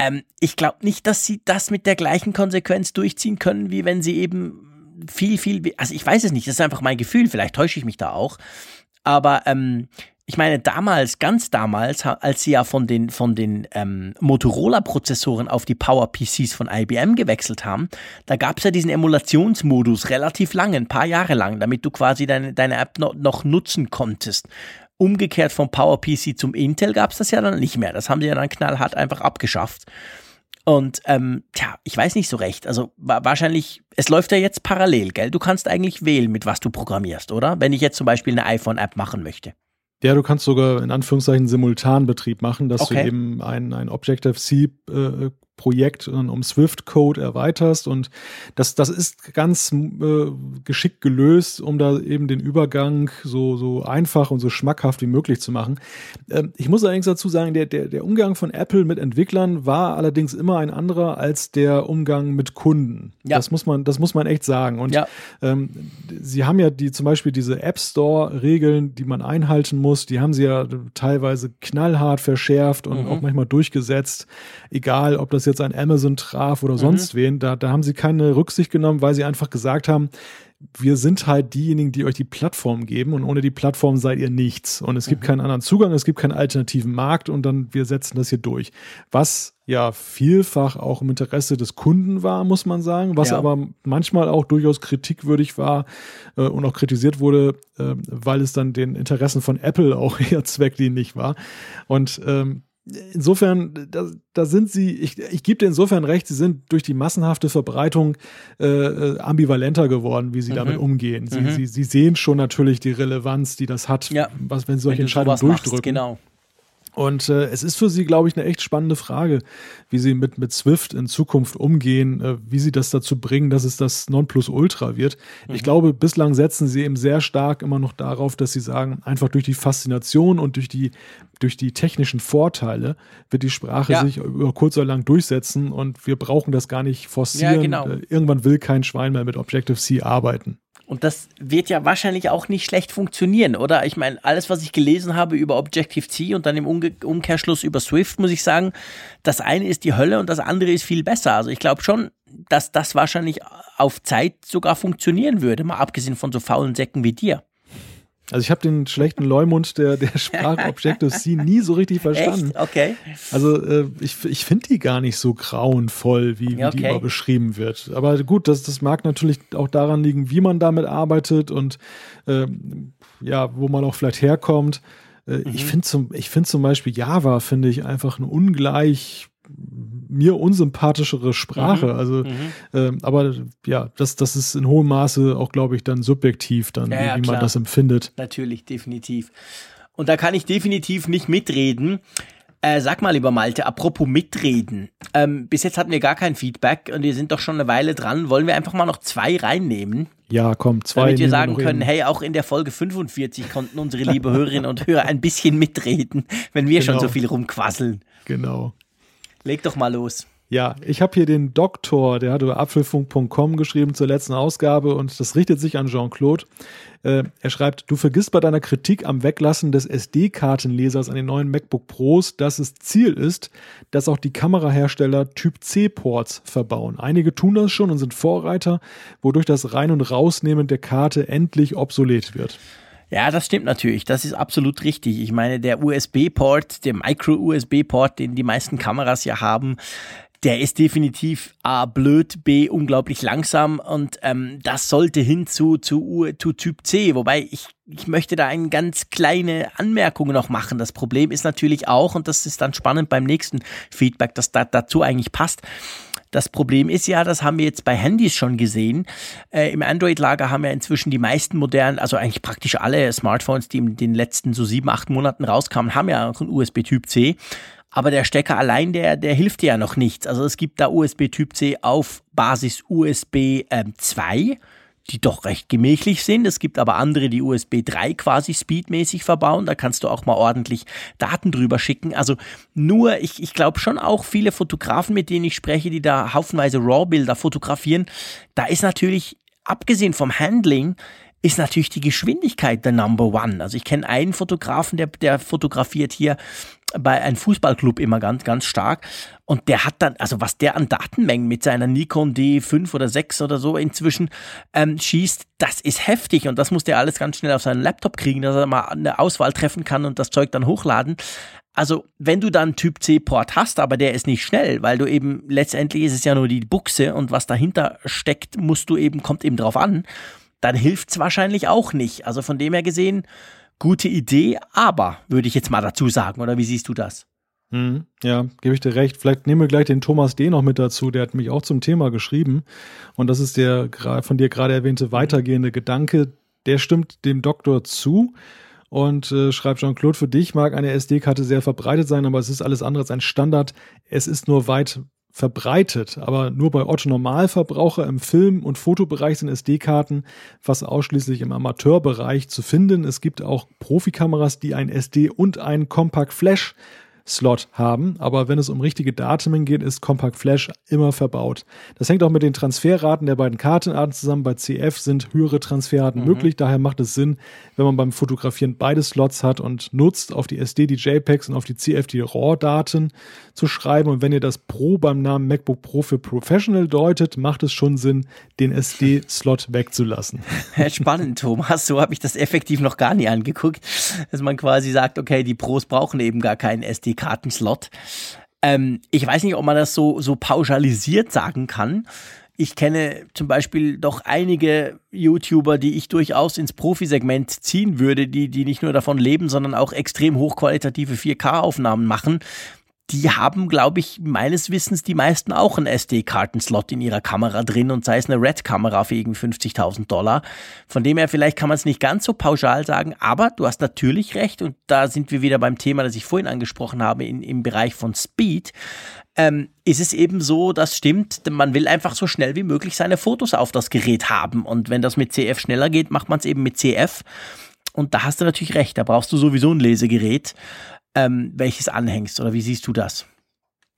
Speaker 3: Ähm, ich glaube nicht, dass sie das mit der gleichen Konsequenz durchziehen können, wie wenn sie eben viel, viel, also ich weiß es nicht, das ist einfach mein Gefühl, vielleicht täusche ich mich da auch, aber ähm, ich meine, damals, ganz damals, als sie ja von den, von den ähm, Motorola-Prozessoren auf die Power-PCs von IBM gewechselt haben, da gab es ja diesen Emulationsmodus relativ lange, ein paar Jahre lang, damit du quasi deine, deine App noch, noch nutzen konntest. Umgekehrt vom Power-PC zum Intel gab es das ja dann nicht mehr. Das haben sie ja dann knallhart einfach abgeschafft. Und ähm, tja, ich weiß nicht so recht. Also wa wahrscheinlich, es läuft ja jetzt parallel, gell? Du kannst eigentlich wählen, mit was du programmierst, oder? Wenn ich jetzt zum Beispiel eine iPhone-App machen möchte.
Speaker 2: Ja, du kannst sogar in Anführungszeichen Simultanbetrieb machen, dass okay. du eben ein, ein Objective-C äh, Projekt um Swift-Code erweiterst. Und das, das ist ganz äh, geschickt gelöst, um da eben den Übergang so, so einfach und so schmackhaft wie möglich zu machen. Ähm, ich muss allerdings dazu sagen, der, der, der Umgang von Apple mit Entwicklern war allerdings immer ein anderer als der Umgang mit Kunden. Ja. Das muss man, das muss man echt sagen. Und ja. ähm, sie haben ja die zum Beispiel diese App Store-Regeln, die man einhalten muss, die haben sie ja teilweise knallhart verschärft und mhm. auch manchmal durchgesetzt. Egal, ob das jetzt ein Amazon traf oder sonst mhm. wen, da, da haben sie keine Rücksicht genommen, weil sie einfach gesagt haben, wir sind halt diejenigen, die euch die Plattform geben und ohne die Plattform seid ihr nichts. Und es gibt mhm. keinen anderen Zugang, es gibt keinen alternativen Markt und dann wir setzen das hier durch. Was ja vielfach auch im Interesse des Kunden war, muss man sagen, was ja. aber manchmal auch durchaus kritikwürdig war äh, und auch kritisiert wurde, äh, weil es dann den Interessen von Apple auch eher zweckdienlich war. Und ähm, insofern, da, da sind sie, ich, ich gebe dir insofern recht, sie sind durch die massenhafte Verbreitung äh, äh ambivalenter geworden, wie sie mhm. damit umgehen. Sie, mhm. sie, sie sehen schon natürlich die Relevanz, die das hat,
Speaker 3: ja.
Speaker 2: was, wenn sie solche wenn Entscheidungen durchdrücken. Machst,
Speaker 3: genau.
Speaker 2: Und äh, es ist für sie, glaube ich, eine echt spannende Frage, wie sie mit, mit Swift in Zukunft umgehen, äh, wie sie das dazu bringen, dass es das Nonplusultra wird. Mhm. Ich glaube, bislang setzen sie eben sehr stark immer noch darauf, dass sie sagen, einfach durch die Faszination und durch die, durch die technischen Vorteile wird die Sprache ja. sich über kurz oder lang durchsetzen und wir brauchen das gar nicht forcieren. Ja,
Speaker 3: genau.
Speaker 2: Äh, irgendwann will kein Schwein mehr mit Objective-C arbeiten.
Speaker 3: Und das wird ja wahrscheinlich auch nicht schlecht funktionieren, oder? Ich meine, alles, was ich gelesen habe über Objective-C und dann im Umge Umkehrschluss über Swift, muss ich sagen, das eine ist die Hölle und das andere ist viel besser. Also ich glaube schon, dass das wahrscheinlich auf Zeit sogar funktionieren würde, mal abgesehen von so faulen Säcken wie dir.
Speaker 2: Also ich habe den schlechten Leumund der, der Sprache Objective-C nie so richtig verstanden.
Speaker 3: Echt? Okay.
Speaker 2: Also äh, ich, ich finde die gar nicht so grauenvoll, wie, wie okay. die immer beschrieben wird. Aber gut, das, das mag natürlich auch daran liegen, wie man damit arbeitet und äh, ja, wo man auch vielleicht herkommt. Äh, mhm. Ich finde zum, ich finde zum Beispiel Java, finde ich einfach eine ungleich mir unsympathischere Sprache. Mhm. Also, mhm. Ähm, aber ja, das, das ist in hohem Maße auch, glaube ich, dann subjektiv, dann, ja, wie, wie man das empfindet.
Speaker 3: Natürlich, definitiv. Und da kann ich definitiv nicht mitreden. Äh, sag mal, lieber Malte, apropos mitreden. Ähm, bis jetzt hatten wir gar kein Feedback und wir sind doch schon eine Weile dran. Wollen wir einfach mal noch zwei reinnehmen?
Speaker 2: Ja, komm, zwei.
Speaker 3: Damit wir sagen können, hey, auch in der Folge 45 konnten unsere liebe Hörerinnen und Hörer ein bisschen mitreden, wenn wir genau. schon so viel rumquasseln.
Speaker 2: Genau.
Speaker 3: Leg doch mal los.
Speaker 2: Ja, ich habe hier den Doktor, der hat über apfelfunk.com geschrieben zur letzten Ausgabe und das richtet sich an Jean-Claude. Äh, er schreibt, du vergisst bei deiner Kritik am Weglassen des SD-Kartenlesers an den neuen MacBook Pros, dass es Ziel ist, dass auch die Kamerahersteller Typ C-Ports verbauen. Einige tun das schon und sind Vorreiter, wodurch das Rein- und Rausnehmen der Karte endlich obsolet wird.
Speaker 3: Ja, das stimmt natürlich. Das ist absolut richtig. Ich meine, der USB-Port, der Micro-USB-Port, den die meisten Kameras ja haben, der ist definitiv A blöd, B unglaublich langsam und ähm, das sollte hin zu, zu, zu Typ C. Wobei ich, ich möchte da eine ganz kleine Anmerkung noch machen. Das Problem ist natürlich auch, und das ist dann spannend beim nächsten Feedback, das da, dazu eigentlich passt, das Problem ist ja, das haben wir jetzt bei Handys schon gesehen. Äh, Im Android-Lager haben ja inzwischen die meisten modernen, also eigentlich praktisch alle Smartphones, die in den letzten so sieben, acht Monaten rauskamen, haben ja auch einen USB-Typ C. Aber der Stecker allein, der, der hilft dir ja noch nichts. Also es gibt da USB Typ C auf Basis USB ähm, 2 die doch recht gemächlich sind. Es gibt aber andere, die USB 3 quasi speedmäßig verbauen. Da kannst du auch mal ordentlich Daten drüber schicken. Also nur, ich, ich glaube schon auch viele Fotografen, mit denen ich spreche, die da haufenweise RAW-Bilder fotografieren, da ist natürlich, abgesehen vom Handling, ist natürlich die Geschwindigkeit der Number One. Also ich kenne einen Fotografen, der, der fotografiert hier bei einem Fußballclub immer ganz, ganz stark. Und der hat dann, also was der an Datenmengen mit seiner Nikon D5 oder 6 oder so inzwischen ähm, schießt, das ist heftig. Und das muss der alles ganz schnell auf seinen Laptop kriegen, dass er mal eine Auswahl treffen kann und das Zeug dann hochladen. Also, wenn du dann Typ C-Port hast, aber der ist nicht schnell, weil du eben letztendlich ist es ja nur die Buchse und was dahinter steckt, musst du eben, kommt eben drauf an dann hilft's wahrscheinlich auch nicht. Also von dem her gesehen, gute Idee, aber würde ich jetzt mal dazu sagen, oder wie siehst du das?
Speaker 2: Hm, ja, gebe ich dir recht. Vielleicht nehmen wir gleich den Thomas D. noch mit dazu, der hat mich auch zum Thema geschrieben. Und das ist der von dir gerade erwähnte weitergehende Gedanke, der stimmt dem Doktor zu und äh, schreibt Jean-Claude, für dich mag eine SD-Karte sehr verbreitet sein, aber es ist alles andere als ein Standard. Es ist nur weit verbreitet, aber nur bei Otto Normalverbraucher im Film- und Fotobereich sind SD-Karten fast ausschließlich im Amateurbereich zu finden. Es gibt auch Profikameras, die ein SD und ein Compact Flash SD-Slot haben, aber wenn es um richtige Daten geht, ist Compact Flash immer verbaut. Das hängt auch mit den Transferraten der beiden Kartenarten zusammen. Bei CF sind höhere Transferraten mhm. möglich, daher macht es Sinn, wenn man beim Fotografieren beide Slots hat und nutzt, auf die SD die JPEGs und auf die CF die RAW-Daten zu schreiben. Und wenn ihr das Pro beim Namen MacBook Pro für Professional deutet, macht es schon Sinn, den SD-Slot wegzulassen.
Speaker 3: Spannend, Thomas. So habe ich das effektiv noch gar nie angeguckt, dass man quasi sagt, okay, die Pros brauchen eben gar keinen SD-Kartenslot. Ähm, ich weiß nicht, ob man das so, so pauschalisiert sagen kann. Ich kenne zum Beispiel doch einige YouTuber, die ich durchaus ins Profisegment ziehen würde, die, die nicht nur davon leben, sondern auch extrem hochqualitative 4K-Aufnahmen machen die haben, glaube ich, meines Wissens die meisten auch einen SD-Kartenslot in ihrer Kamera drin und sei es eine Red-Kamera für irgendwie 50.000 Dollar. Von dem her, vielleicht kann man es nicht ganz so pauschal sagen, aber du hast natürlich recht und da sind wir wieder beim Thema, das ich vorhin angesprochen habe, in, im Bereich von Speed. Ähm, ist es eben so, das stimmt, man will einfach so schnell wie möglich seine Fotos auf das Gerät haben und wenn das mit CF schneller geht, macht man es eben mit CF. Und da hast du natürlich recht, da brauchst du sowieso ein Lesegerät ähm, welches anhängst. Oder wie siehst du das?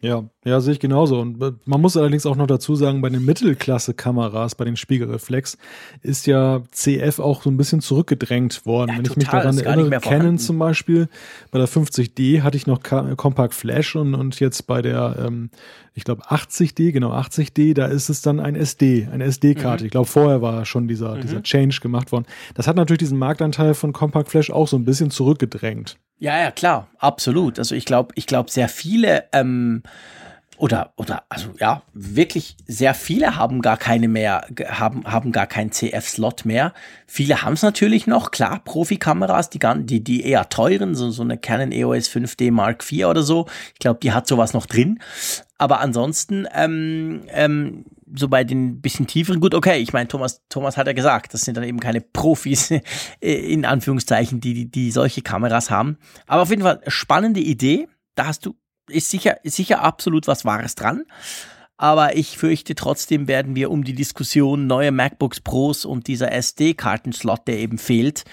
Speaker 2: Ja, ja, sehe ich genauso. Und äh, man muss allerdings auch noch dazu sagen, bei den Mittelklasse-Kameras, bei den Spiegelreflex, ist ja CF auch so ein bisschen zurückgedrängt worden. Ja, Wenn total, ich mich daran erinnere, Canon zum Beispiel, bei der 50D hatte ich noch Compact Flash und, und jetzt bei der, ähm, ich glaube 80D, genau 80D, da ist es dann ein SD, eine SD-Karte. Mhm. Ich glaube, vorher war schon dieser, mhm. dieser Change gemacht worden. Das hat natürlich diesen Marktanteil von Compact Flash auch so ein bisschen zurückgedrängt.
Speaker 3: Ja, ja, klar, absolut. Also ich glaube, ich glaube, sehr viele ähm, oder oder also ja, wirklich sehr viele haben gar keine mehr, haben haben gar keinen CF-Slot mehr. Viele haben es natürlich noch, klar, Profikameras, die die die eher teuren, so so eine Canon EOS 5D Mark IV oder so. Ich glaube, die hat sowas noch drin. Aber ansonsten ähm, ähm, so bei den bisschen tieferen, gut, okay, ich meine, Thomas, Thomas hat ja gesagt, das sind dann eben keine Profis, in Anführungszeichen, die, die, die solche Kameras haben. Aber auf jeden Fall spannende Idee. Da hast du, ist sicher, sicher absolut was Wahres dran. Aber ich fürchte trotzdem werden wir um die Diskussion neue MacBooks Pros und dieser SD-Kartenslot, der eben fehlt,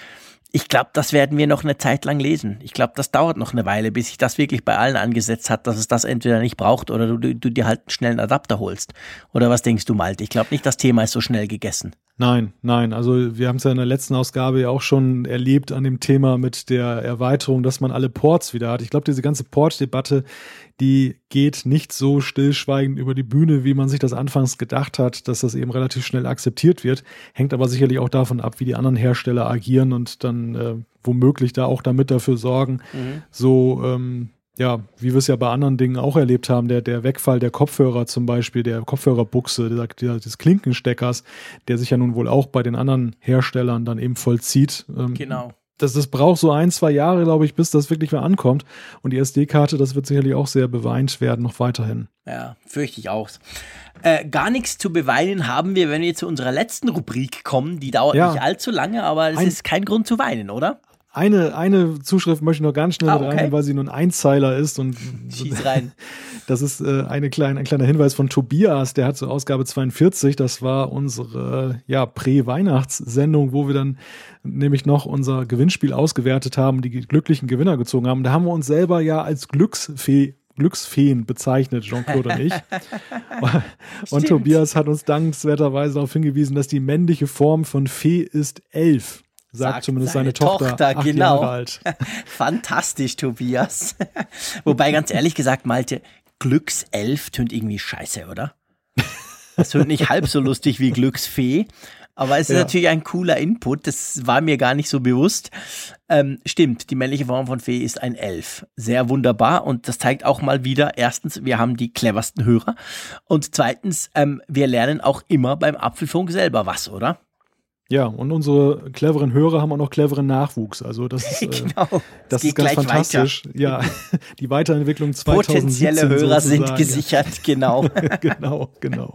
Speaker 3: ich glaube, das werden wir noch eine Zeit lang lesen. Ich glaube, das dauert noch eine Weile, bis sich das wirklich bei allen angesetzt hat, dass es das entweder nicht braucht oder du, du, du dir halt einen schnellen Adapter holst. Oder was denkst du, Malte? Ich glaube nicht, das Thema ist so schnell gegessen.
Speaker 2: Nein, nein. Also wir haben es ja in der letzten Ausgabe ja auch schon erlebt an dem Thema mit der Erweiterung, dass man alle Ports wieder hat. Ich glaube, diese ganze Port-Debatte die geht nicht so stillschweigend über die Bühne, wie man sich das anfangs gedacht hat, dass das eben relativ schnell akzeptiert wird. Hängt aber sicherlich auch davon ab, wie die anderen Hersteller agieren und dann äh, womöglich da auch damit dafür sorgen, mhm. so ähm, ja, wie wir es ja bei anderen Dingen auch erlebt haben, der, der Wegfall der Kopfhörer zum Beispiel, der Kopfhörerbuchse, der, der, des Klinkensteckers, der sich ja nun wohl auch bei den anderen Herstellern dann eben vollzieht.
Speaker 3: Ähm, genau
Speaker 2: das, das braucht so ein, zwei Jahre, glaube ich, bis das wirklich mal ankommt. Und die SD-Karte, das wird sicherlich auch sehr beweint werden, noch weiterhin.
Speaker 3: Ja, fürchte ich auch. Äh, gar nichts zu beweinen haben wir, wenn wir zu unserer letzten Rubrik kommen. Die dauert ja. nicht allzu lange, aber es ein, ist kein Grund zu weinen, oder?
Speaker 2: Eine, eine Zuschrift möchte ich noch ganz schnell ah, okay. rein, weil sie nur ein Einzeiler ist. Und
Speaker 3: Schieß rein.
Speaker 2: Das ist äh, eine kleine, ein kleiner Hinweis von Tobias, der hat zur Ausgabe 42, das war unsere ja, Prä-Weihnachtssendung, wo wir dann nämlich noch unser Gewinnspiel ausgewertet haben, die glücklichen Gewinner gezogen haben. Da haben wir uns selber ja als Glücksfee Glücksfeen bezeichnet, Jean-Claude und ich. und Tobias hat uns dankenswerterweise darauf hingewiesen, dass die männliche Form von Fee ist elf. Sagt, sagt zumindest seine, seine Tochter, Tochter genau. Jahre alt.
Speaker 3: Fantastisch, Tobias. Wobei ganz ehrlich gesagt, Malte, Glückself tönt irgendwie scheiße, oder? Das tönt nicht halb so lustig wie Glücksfee. Aber es ist ja. natürlich ein cooler Input, das war mir gar nicht so bewusst. Ähm, stimmt, die männliche Form von Fee ist ein Elf. Sehr wunderbar und das zeigt auch mal wieder, erstens, wir haben die cleversten Hörer und zweitens, ähm, wir lernen auch immer beim Apfelfunk selber was, oder?
Speaker 2: Ja, und unsere cleveren Hörer haben auch noch cleveren Nachwuchs. Also das ist, äh, genau. das ist ganz fantastisch. Weiter. Ja, die Weiterentwicklung 2017
Speaker 3: Potenzielle Hörer sozusagen. sind gesichert, genau.
Speaker 2: genau, genau.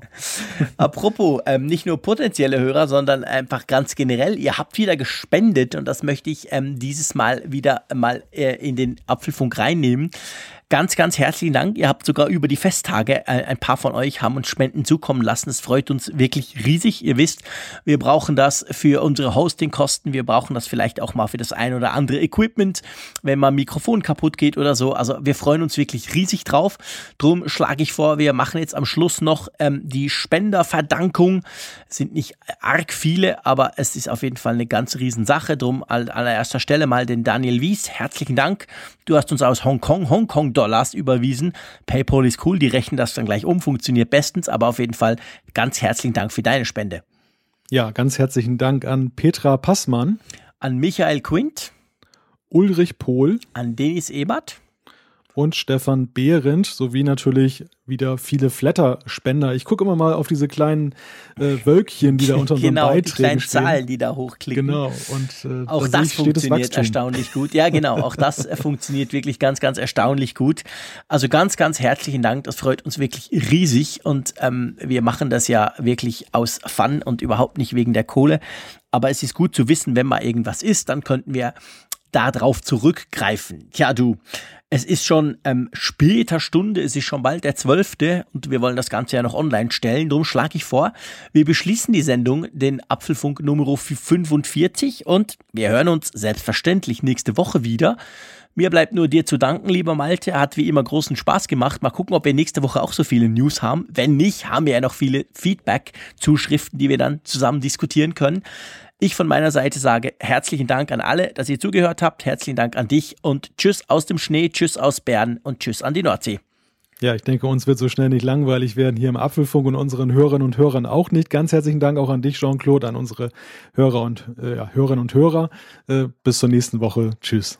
Speaker 3: Apropos, ähm, nicht nur potenzielle Hörer, sondern einfach ganz generell, ihr habt wieder gespendet und das möchte ich ähm, dieses Mal wieder mal äh, in den Apfelfunk reinnehmen. Ganz, ganz herzlichen Dank. Ihr habt sogar über die Festtage, äh, ein paar von euch haben uns Spenden zukommen lassen. Es freut uns wirklich riesig. Ihr wisst, wir brauchen das für unsere Hostingkosten. Wir brauchen das vielleicht auch mal für das ein oder andere Equipment, wenn mal ein Mikrofon kaputt geht oder so. Also wir freuen uns wirklich riesig drauf. Drum schlage ich vor, wir machen jetzt am Schluss noch ähm, die Spenderverdankung. Es sind nicht arg viele, aber es ist auf jeden Fall eine ganz riesen Sache. Drum an allererster Stelle mal den Daniel Wies. Herzlichen Dank. Du hast uns aus Hongkong, Hongkong-Dollars überwiesen. PayPal ist cool, die rechnen das dann gleich um, funktioniert bestens, aber auf jeden Fall ganz herzlichen Dank für deine Spende.
Speaker 2: Ja, ganz herzlichen Dank an Petra Passmann,
Speaker 3: an Michael Quint,
Speaker 2: Ulrich Pohl,
Speaker 3: an Denis Ebert,
Speaker 2: und Stefan Behrendt sowie natürlich wieder viele Flatter-Spender. Ich gucke immer mal auf diese kleinen äh, Wölkchen, die da unter unseren
Speaker 3: genau,
Speaker 2: Beiträgen
Speaker 3: die kleinen
Speaker 2: stehen.
Speaker 3: Zahlen, die da hochklicken.
Speaker 2: Genau. Und äh,
Speaker 3: auch
Speaker 2: da
Speaker 3: das
Speaker 2: das
Speaker 3: funktioniert
Speaker 2: Wachstum.
Speaker 3: erstaunlich gut. Ja, genau. Auch das äh, funktioniert wirklich ganz, ganz erstaunlich gut. Also ganz, ganz herzlichen Dank. Das freut uns wirklich riesig. Und ähm, wir machen das ja wirklich aus Fun und überhaupt nicht wegen der Kohle. Aber es ist gut zu wissen, wenn mal irgendwas ist, dann könnten wir darauf zurückgreifen. Tja, du, es ist schon ähm, später Stunde, es ist schon bald der 12. und wir wollen das Ganze ja noch online stellen. Darum schlage ich vor, wir beschließen die Sendung, den Apfelfunk Nummer 45 und wir hören uns selbstverständlich nächste Woche wieder. Mir bleibt nur dir zu danken, lieber Malte. Hat wie immer großen Spaß gemacht. Mal gucken, ob wir nächste Woche auch so viele News haben. Wenn nicht, haben wir ja noch viele Feedback-Zuschriften, die wir dann zusammen diskutieren können. Ich von meiner Seite sage herzlichen Dank an alle, dass ihr zugehört habt. Herzlichen Dank an dich und tschüss aus dem Schnee, tschüss aus Bern und tschüss an die Nordsee.
Speaker 2: Ja, ich denke, uns wird so schnell nicht langweilig werden hier im Apfelfunk und unseren Hörerinnen und Hörern auch nicht. Ganz herzlichen Dank auch an dich, Jean-Claude, an unsere Hörer und äh, ja, Hörerinnen und Hörer. Äh, bis zur nächsten Woche. Tschüss.